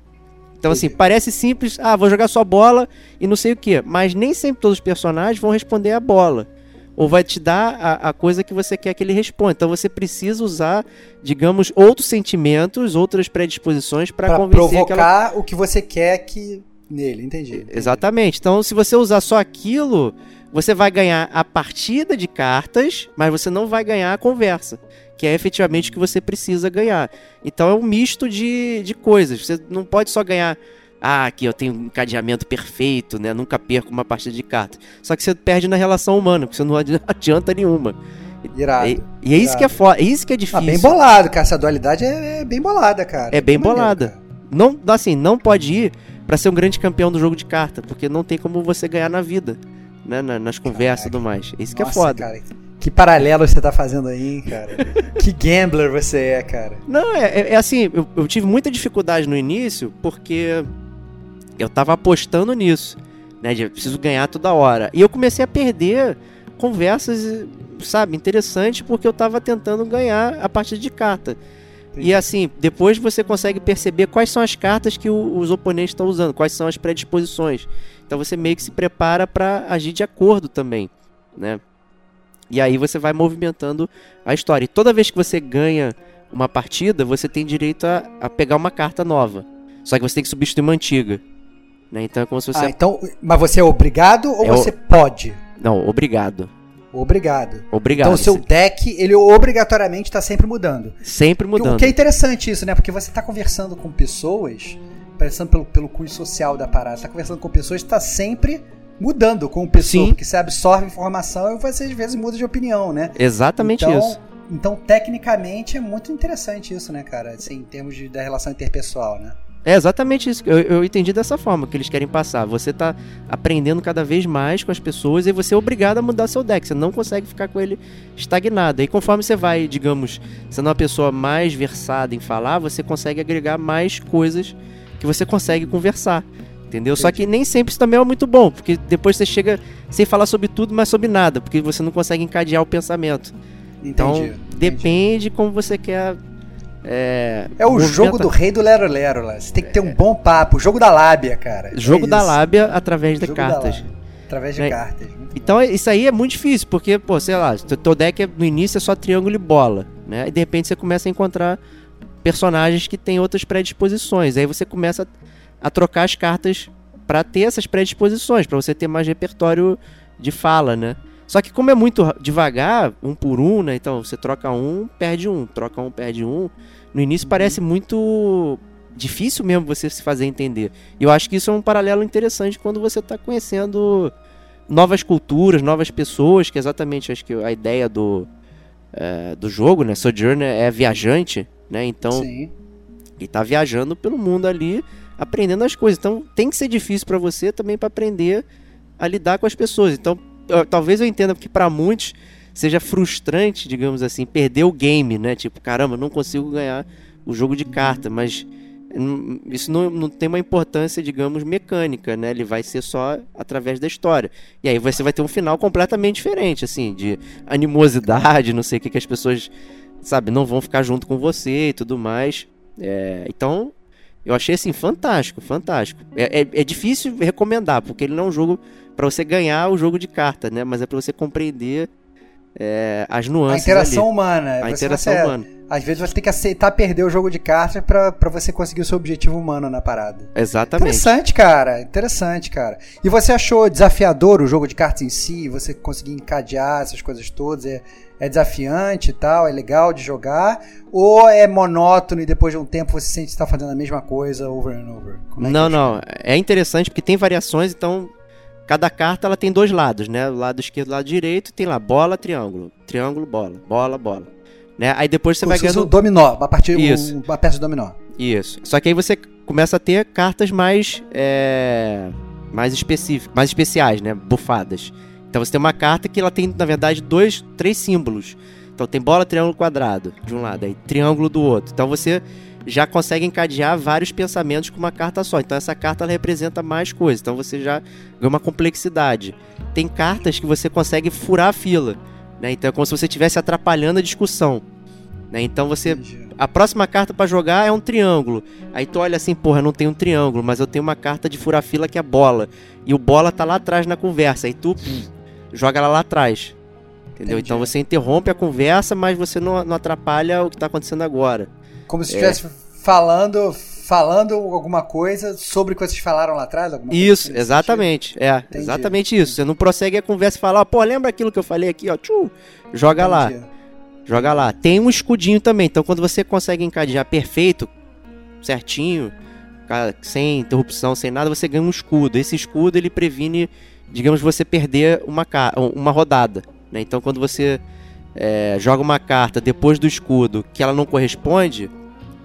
C: Então, assim, parece simples, ah, vou jogar só bola e não sei o quê. Mas nem sempre todos os personagens vão responder a bola. Ou vai te dar a, a coisa que você quer que ele responda. Então você precisa usar, digamos, outros sentimentos, outras predisposições para convencer aquela
A: provocar o que você quer que nele, entendi. entendi.
C: Exatamente. Então, se você usar só aquilo, você vai ganhar a partida de cartas, mas você não vai ganhar a conversa, que é efetivamente o que você precisa ganhar. Então, é um misto de, de coisas. Você não pode só ganhar. Ah, aqui eu tenho um encadeamento perfeito, né? Nunca perco uma partida de cartas. Só que você perde na relação humana, porque você não adi- adianta nenhuma.
A: Irado.
C: E, e é isso que é foda, é isso que é
A: Ah,
C: difícil.
A: bem bolado, cara. Essa dualidade é, é bem bolada, cara.
C: É bem
A: maneiro,
C: bolada.
A: cara.
C: não, assim, não pode ir pra ser um grande campeão do jogo de carta, porque não tem como você ganhar na vida, né? na- nas conversas e tudo mais. Isso que é
A: Nossa,
C: foda.
A: Cara, que paralelo você tá fazendo aí, hein, cara. que gambler você é, cara.
C: Não, é, é- é assim, eu, eu tive muita dificuldade no início, porque eu tava apostando nisso, né? De preciso ganhar toda hora. E eu comecei a perder conversas, sabe, interessantes, porque eu tava tentando ganhar a partida de carta. E assim, depois você consegue perceber quais são as cartas que o- os oponentes estão usando, quais são as predisposições. Então você meio que se prepara para agir de acordo também, né? E aí você vai movimentando a história. E toda vez que você ganha uma partida, você tem direito a, a pegar uma carta nova. Só que você tem que substituir uma antiga. Né? Então é como se você.
A: Ah, então, mas você é obrigado ou
C: É o-
A: você pode?
C: Não, obrigado.
A: Obrigado.
C: Obrigado.
A: Então o seu deck, ele obrigatoriamente tá sempre mudando.
C: Sempre mudando.
A: O que é interessante isso, né? Porque você tá conversando com pessoas, pensando pelo, pelo cunho social da parada, tá conversando com pessoas que tá sempre mudando com pessoa,
C: Sim.
A: porque você absorve informação e você às vezes muda de opinião, né?
C: Exatamente
A: então,
C: isso.
A: Então, tecnicamente, é muito interessante isso, né, cara? Assim, em termos de, da relação interpessoal, né?
C: É exatamente isso. Eu, eu entendi dessa forma que eles querem passar. Você tá aprendendo cada vez mais com as pessoas e você é obrigado a mudar seu deck. Você não consegue ficar com ele estagnado. E conforme você vai, digamos, sendo uma pessoa mais versada em falar, você consegue agregar mais coisas que você consegue conversar. Entendeu? Só que nem sempre isso também é muito bom, porque depois você chega sem falar sobre tudo, mas sobre nada, porque você não consegue encadear o pensamento. Então,
A: Entendi. entendi.
C: depende como você quer. É,
A: É o jogo do rei do Lero Lero, lá. Você tem que ter um bom papo. O jogo da lábia, cara.
C: Jogo
A: É
C: da lábia através de
A: Jogo
C: cartas.
A: Através de
C: Né?
A: cartas.
C: Então isso aí é muito difícil, porque, pô, sei lá, teu, teu deck é- no início é só triângulo e bola, né? E de repente você começa a encontrar personagens que têm outras predisposições. Aí você começa a, a trocar as cartas pra ter essas predisposições, pra você ter mais repertório de fala, né? Só que como é muito devagar, um por um, né? Então você troca um, perde um, troca um, perde um. No início parece muito difícil mesmo você se fazer entender. E eu acho que isso é um paralelo interessante quando você está conhecendo novas culturas, novas pessoas, que é exatamente acho que a ideia do, é, do jogo, né? Sojourner é viajante, né? Então
A: Sim.
C: ele tá viajando pelo mundo ali, aprendendo as coisas. Então tem que ser difícil para você também para aprender a lidar com as pessoas. Então talvez eu entenda que para muitos seja frustrante, digamos assim, perder o game, né? Tipo, caramba, não consigo ganhar o jogo de carta, mas isso não, não tem uma importância, digamos, mecânica, né? Ele vai ser só através da história. E aí você vai ter um final completamente diferente, assim, de animosidade, não sei o que, que as pessoas, sabe, não vão ficar junto com você e tudo mais. É, então, eu achei assim, fantástico, fantástico. É, é, é difícil recomendar, porque ele não é um jogo para você ganhar o jogo de carta, né? Mas é para você compreender é, as
A: A
C: nuances
A: interação
C: ali.
A: humana.
C: A interação
A: você-
C: humana.
A: Às vezes você tem que aceitar perder o jogo de cartas pra você conseguir o seu objetivo humano na parada.
C: Exatamente.
A: Interessante, cara. Interessante, cara. E você achou desafiador o jogo de cartas em si? Você conseguir encadear essas coisas todas? É, é desafiante e tal? É legal de jogar? Ou é monótono e depois de um tempo você sente que está fazendo a mesma coisa over and over? É
C: não,
A: é?
C: não. É interessante porque tem variações, então cada carta ela tem dois lados, né? O lado esquerdo e o lado direito tem lá bola, triângulo, triângulo, bola, bola, bola. Né? Aí depois você
A: Como
C: vai ganhando
A: um dominó, uma, partida,
C: Isso.
A: um- uma peça de dominó.
C: Isso. Só que aí você começa a ter cartas mais. É, mais específicas, mais especiais, né? Bufadas. Então você tem uma carta que ela tem, na verdade, dois, três símbolos. Então tem bola, triângulo, quadrado de um lado, aí triângulo do outro. Então você já consegue encadear vários pensamentos com uma carta só. Então essa carta ela representa mais coisas. Então você já ganha uma complexidade. Tem cartas que você consegue furar a fila. Né? Então é como se você estivesse atrapalhando a discussão. Né? Então você a próxima carta pra jogar é um triângulo. Aí tu olha assim, porra, não tem um triângulo, mas eu tenho uma carta de fura-fila que é bola. E o bola tá lá atrás na conversa. Aí tu pum, joga ela lá atrás. Entendeu?
A: Entendi.
C: Então você interrompe a conversa, mas você não, não atrapalha o que tá acontecendo agora.
A: Como se
C: É.
A: estivesse falando, falando alguma coisa sobre o que vocês falaram lá atrás? alguma coisa
C: Isso,
A: assim,
C: exatamente. É, exatamente isso. Você não prossegue a conversa e fala, pô, lembra aquilo que eu falei aqui, ó? Tchu, joga
A: sentido?
C: lá.
A: Entendi.
C: Joga lá. Tem um escudinho também. Então, quando você consegue encadear perfeito, certinho, sem interrupção, sem nada, você ganha um escudo. Esse escudo ele previne, digamos, você perder uma, uma rodada. né? Então, quando você é, joga uma carta depois do escudo que ela não corresponde,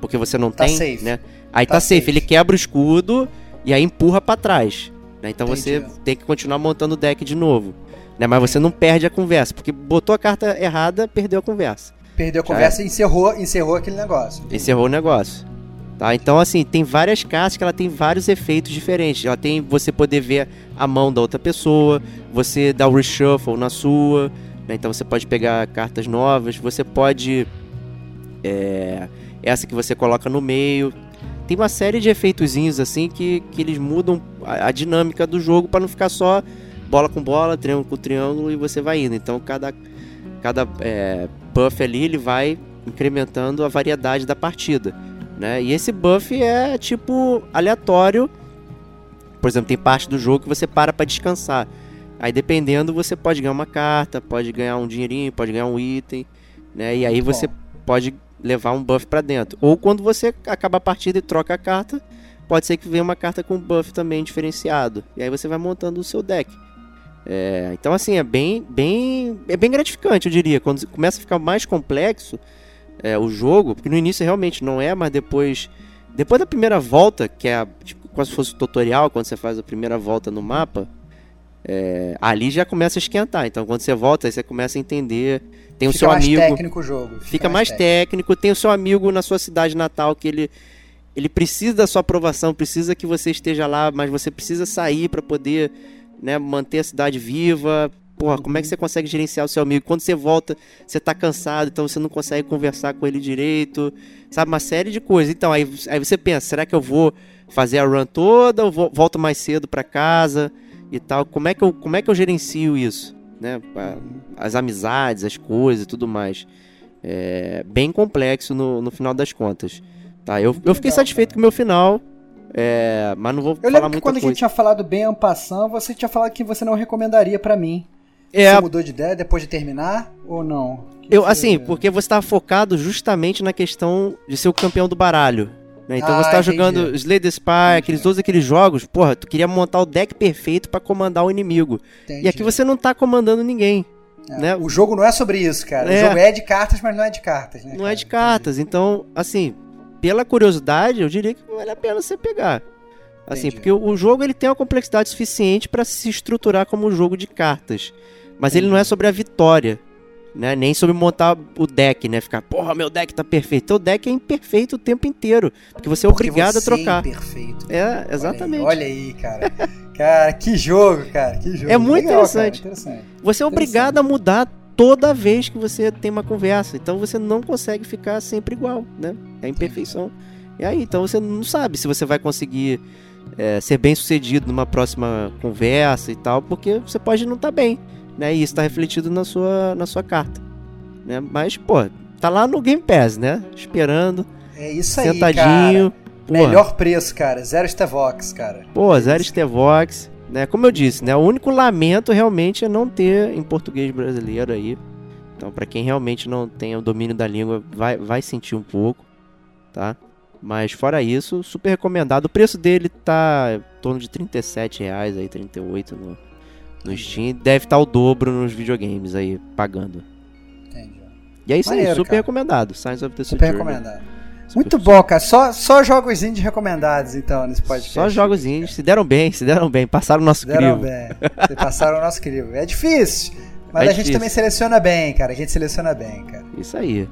C: porque você não
A: Tá
C: tem,
A: safe.
C: né? Aí
A: Tá
C: tá, safe.
A: safe.
C: Ele quebra o escudo e aí empurra pra trás. né? Então você
A: Entendi.
C: tem que continuar montando o deck de novo. Né? Mas você não perde a conversa, porque botou a carta errada, perdeu a conversa.
A: Perdeu a conversa e encerrou, encerrou aquele negócio.
C: Encerrou o negócio. Tá? Então, assim, tem várias cartas que ela tem vários efeitos diferentes. Ela tem você poder ver a mão da outra pessoa, você dá o reshuffle na sua, né? então você pode pegar cartas novas, você pode. é, essa que você coloca no meio. Tem uma série de efeitozinhos assim que, que eles mudam a, a dinâmica do jogo para não ficar só bola com bola, triângulo com triângulo e você vai indo. Então cada, cada é, buff ali ele vai incrementando a variedade da partida. Né? E esse buff é tipo aleatório. Por exemplo, tem parte do jogo que você para para descansar. Aí dependendo, você pode ganhar uma carta, pode ganhar um dinheirinho, pode ganhar um item, né? E aí você pode levar um buff pra dentro. Ou quando você acaba a partida e troca a carta, pode ser que venha uma carta com buff também diferenciado. E aí você vai montando o seu deck. É, então assim, é bem, bem, é bem gratificante, eu diria. Quando começa a ficar mais complexo é, o jogo, porque no início realmente não é, mas depois, depois da primeira volta, que é tipo, quase fosse o tutorial, quando você faz a primeira volta no mapa, é, ali já começa a esquentar. Então quando você volta, aí você começa a entender. Tem o
A: Fica
C: seu
A: mais
C: amigo
A: técnico o jogo.
C: fica mais técnico, tem o seu amigo na sua cidade natal que ele ele precisa da sua aprovação, precisa que você esteja lá, mas você precisa sair para poder, né, manter a cidade viva. Porra, como é que você consegue gerenciar o seu amigo? Quando você volta, você tá cansado, então você não consegue conversar com ele direito. Sabe, uma série de coisas. Então, aí, aí você pensa, será que eu vou fazer a run toda ou volto mais cedo para casa e tal? Como é que eu, como é que eu gerencio isso? Né? As amizades, as coisas e tudo mais é, bem complexo no, no final das contas. Tá, eu, eu fiquei
A: Legal,
C: satisfeito com o meu final, é, mas não vou
A: Eu
C: falar
A: lembro que
C: muita
A: quando a gente
C: coisa.
A: tinha falado bem en passant, você tinha falado que você não recomendaria pra mim.
C: É,
A: Você mudou de ideia depois de terminar ou não?
C: eu,
A: Você-
C: assim, porque você estava focado justamente na questão de ser o campeão do baralho. Né? Então
A: Ah,
C: você
A: entendi.
C: jogando Slay the Spy, aqueles todos aqueles jogos, porra, tu queria montar o deck perfeito pra comandar o inimigo.
A: Entendi.
C: E aqui você não tá comandando ninguém.
A: É,
C: né?
A: O jogo não é sobre isso, cara.
C: É.
A: O jogo é de cartas, mas não é de cartas, né?
C: Não
A: cara?
C: é de cartas. Então, assim, pela curiosidade, eu diria que vale a pena você pegar. Assim,
A: Entendi.
C: porque o jogo ele tem uma complexidade suficiente para se estruturar como um jogo de cartas. Mas ele não é sobre a vitória, né? Nem sobre montar o deck, né? Ficar, porra, meu deck tá perfeito. O deck é imperfeito o tempo inteiro, porque você é
A: Porque
C: obrigado
A: você
C: a trocar.
A: É.
C: É, exatamente.
A: Olha aí, olha aí, cara. cara, que jogo, cara. Que jogo.
C: É muito
A: Legal,
C: interessante.
A: Cara, interessante.
C: Você é obrigado a mudar toda vez que você tem uma conversa. Então você não consegue ficar sempre igual, né? É a imperfeição. E aí, então você não sabe se você vai conseguir é, ser bem sucedido numa próxima conversa e tal, porque você pode não estar bem, né? E isso está refletido na sua, na sua carta, né? Mas, pô, tá lá no Game Pass, né? Esperando,
A: É isso aí,
C: sentadinho.
A: cara. Melhor preço, cara. Zero Stevox, cara.
C: Pô, zero Stevox, né? Como eu disse, né? O único lamento realmente é não ter em português brasileiro aí. Então, pra quem realmente não tem o domínio da língua, vai, vai sentir um pouco, tá? Mas fora isso, super recomendado. O preço dele tá em torno de 37 reais aí, 38 no, no Steam. Deve estar o dobro nos videogames aí, pagando.
A: Entendi.
C: E é isso aí,
A: Maneiro,
C: super
A: cara.
C: recomendado. Science of the
A: Super
C: Sojourner.
A: recomendado.
C: Super-
A: Muito bom, cara. Só, só jogos indies recomendados, então, nesse podcast.
C: Só jogos indies. Se deram bem, se deram bem. Passaram o nosso
A: Deram
C: crivo.
A: bem. Vocês passaram o nosso crivo. É difícil, mas
C: É
A: a gente
C: difícil.
A: também seleciona bem, cara. A gente seleciona bem, cara.
C: Isso aí.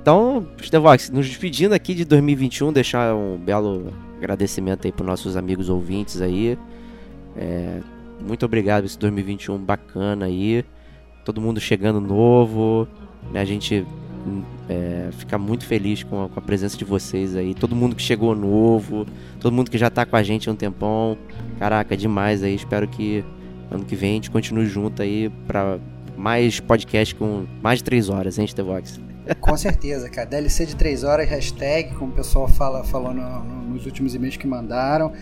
C: Então, Stevox, nos despedindo aqui de 2021, deixar um belo agradecimento aí para nossos amigos ouvintes aí. É, muito obrigado esse 2021 bacana aí. Todo mundo chegando novo. né? A gente
D: é, ficar muito feliz com a, com a, presença de vocês aí. Todo mundo que chegou novo, todo mundo que já tá com a gente há um tempão. Caraca, demais aí. Espero que ano que vem a gente continue junto aí pra mais podcast com mais de três horas, hein, The Vox?
A: Com certeza, cara. DLC de três horas, hashtag, como o pessoal fala, falou no, no, nos últimos e-mails que mandaram.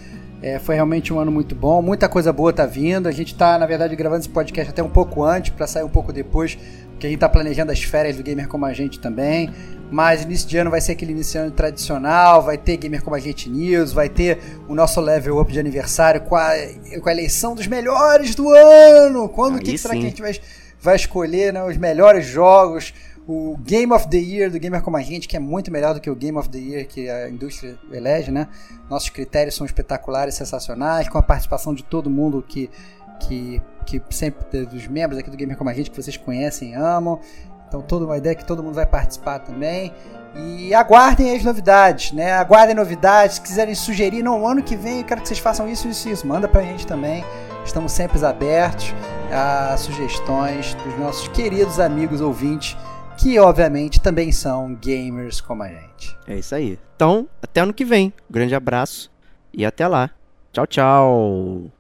A: É, foi realmente um ano muito bom, muita coisa boa tá vindo. A gente tá, na verdade, gravando esse podcast até um pouco antes, para sair um pouco depois, porque a gente tá planejando as férias do Gamer Como a Gente também. Mas início de ano vai ser aquele início de ano tradicional, vai ter Gamer Como a Gente News, vai ter o nosso level up de aniversário com a, com a eleição dos melhores do ano. Quando que, que será que a gente vai, vai escolher né, os melhores jogos? O Game of the Year do Gamer Como a Gente, que é muito melhor do que o Game of the Year que a indústria elege, né? Nossos critérios são espetaculares, sensacionais, com a participação de todo mundo que, que, que sempre, dos membros aqui do Gamer Como a Gente, que vocês conhecem e amam. Então, toda uma ideia que todo mundo vai participar também. E aguardem as novidades, né? Aguardem novidades. Se quiserem sugerir, no ano que vem eu quero que vocês façam isso, isso, isso. Manda pra gente também. Estamos sempre abertos a sugestões dos nossos queridos amigos ouvintes que obviamente também são gamers como a gente.
D: É isso aí. Então, até ano que vem. Grande abraço e até lá. Tchau, tchau.